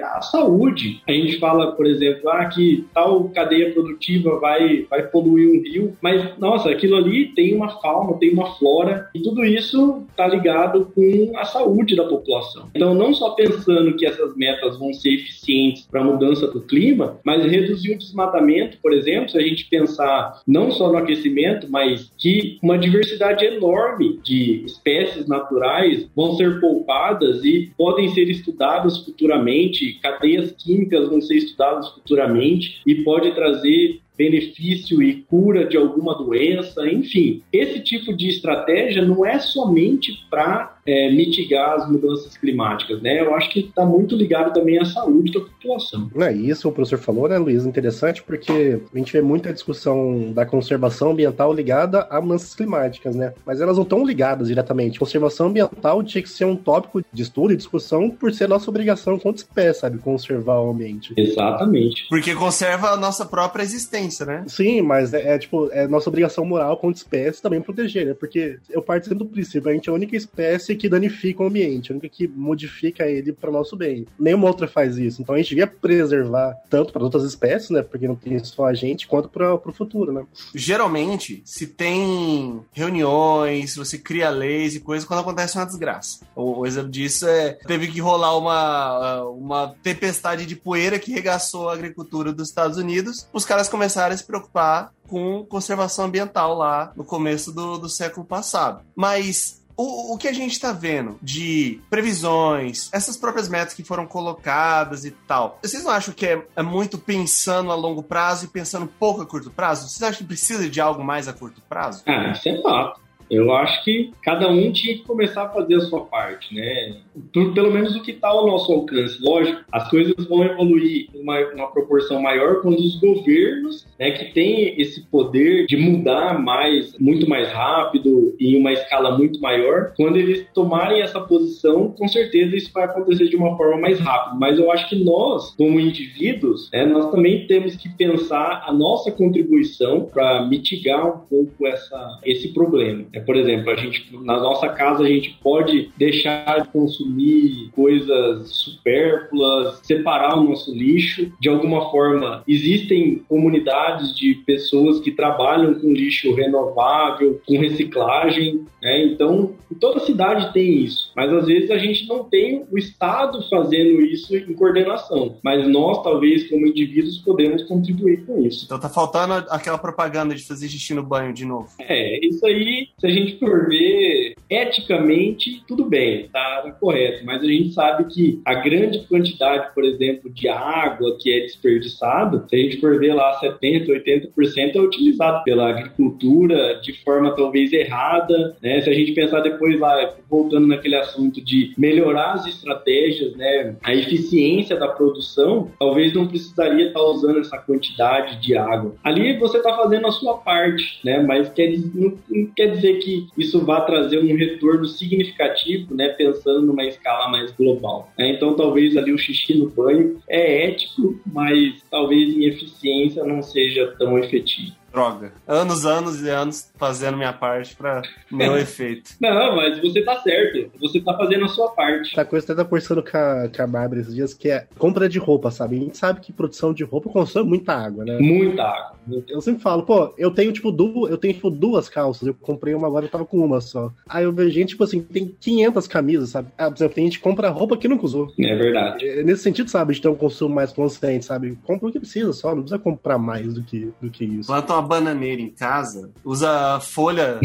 à saúde. A gente fala, por exemplo, ah, que tal cadeia produtiva vai, vai poluir um rio, mas, nossa, aquilo ali tem uma fauna, tem uma flora, e tudo isso está ligado com a saúde da população. Então, não só pensando que essas metas vão ser eficientes para a mudança do clima, mas reduzir o desmatamento, por exemplo, se a gente pensar não só no aquecimento, mas que uma diversidade enorme de espécies naturais vão ser poupadas e podem ser estudadas futuramente, cadeias químicas vão ser estudadas futuramente e pode trazer benefício e cura de alguma doença, enfim. Esse tipo de estratégia não é somente para é, mitigar as mudanças climáticas, né? Eu acho que está muito ligado também à saúde da população. É isso, o professor falou, né, Luiz? Interessante porque a gente vê muita discussão da conservação ambiental ligada a mudanças climáticas, né? Mas elas não estão ligadas diretamente. Conservação ambiental tinha que ser um tópico de estudo e discussão por ser nossa obrigação enquanto espécie, sabe? Conservar o ambiente. Exatamente. Porque conserva a nossa própria existência, né? Sim, mas é, é tipo, é nossa obrigação moral enquanto espécie também proteger, né? Porque eu parto do princípio, a gente é a única espécie que danifica o ambiente, a única que modifica ele para o nosso bem. Nenhuma outra faz isso. Então a gente devia preservar tanto para outras espécies, né? Porque não tem só a gente, quanto para o futuro, né? Geralmente, se tem reuniões, se você cria leis e coisas quando acontece uma desgraça. O, o exemplo disso é teve que rolar uma, uma tempestade de poeira que regaçou a agricultura dos Estados Unidos. Os caras começaram a se preocupar com conservação ambiental lá no começo do, do século passado. Mas o, o que a gente está vendo de previsões, essas próprias metas que foram colocadas e tal, vocês não acham que é, é, muito pensando a longo prazo e pensando pouco a curto prazo? Vocês acham que precisa de algo mais a curto prazo? Ah, isso é fato. Eu acho que cada um tinha que começar a fazer a sua parte, né? Por, pelo menos o que está ao nosso alcance. Lógico, as coisas vão evoluir em uma, uma, proporção maior quando os governos, né, que têm esse poder de mudar mais, muito mais rápido e em uma escala muito maior, quando eles tomarem essa posição, com certeza isso vai acontecer de uma forma mais rápida. Mas eu acho que nós, como indivíduos, né, nós também temos que pensar a nossa contribuição para mitigar um pouco essa, esse problema. É, por exemplo, a gente, na nossa casa a gente pode deixar de consumir coisas supérfluas, separar o nosso lixo. De alguma forma, existem comunidades de pessoas que trabalham com lixo renovável, com reciclagem, né? Então, toda cidade tem isso, mas às vezes a gente não tem o Estado fazendo isso em coordenação. Mas nós, talvez, como indivíduos, podemos contribuir com isso. Então tá faltando aquela propaganda de fazer xixi no banho de novo. É, isso aí se a gente for ver eticamente, tudo bem, tá, tá, correto, mas a gente sabe que a grande quantidade, por exemplo, de água que é desperdiçada, se a gente for ver lá, 70%, 80% é utilizado pela agricultura de forma talvez errada, né? Se a gente pensar depois lá, voltando naquele assunto de melhorar as estratégias, né, a eficiência da produção, talvez não precisaria estar usando essa quantidade de água. Ali você está fazendo a sua parte, né? Mas quer, não, não quer dizer que isso vai trazer um retorno significativo, né, pensando numa escala mais global. Né? Então, talvez ali o xixi no banho é ético, mas talvez em eficiência não seja tão efetivo droga. Anos, anos e anos fazendo minha parte pra meu efeito. Não, mas você tá certo. Você tá fazendo a sua parte. A coisa que tá conversando com a, com a Bárbara esses dias, que é compra de roupa, sabe? A gente sabe que produção de roupa consome muita água, né? Muita água. Eu sempre falo, pô, eu tenho, tipo, duas, eu tenho, tipo, duas calças. Eu comprei uma agora, eu tava com uma só. Aí eu vejo gente, tipo assim, tem 500 camisas, sabe? Ah, por exemplo, tem gente que compra roupa que nunca usou. É verdade. É, nesse sentido, sabe, de ter um consumo mais consciente, sabe? Compra o que precisa só, não precisa comprar mais do que, do que isso. Planta uma bananeira em casa, usa folha.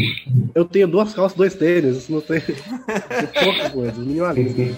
Eu tenho duas calças, dois tênis, não tem. tem [laughs] pouca coisa, minimalista.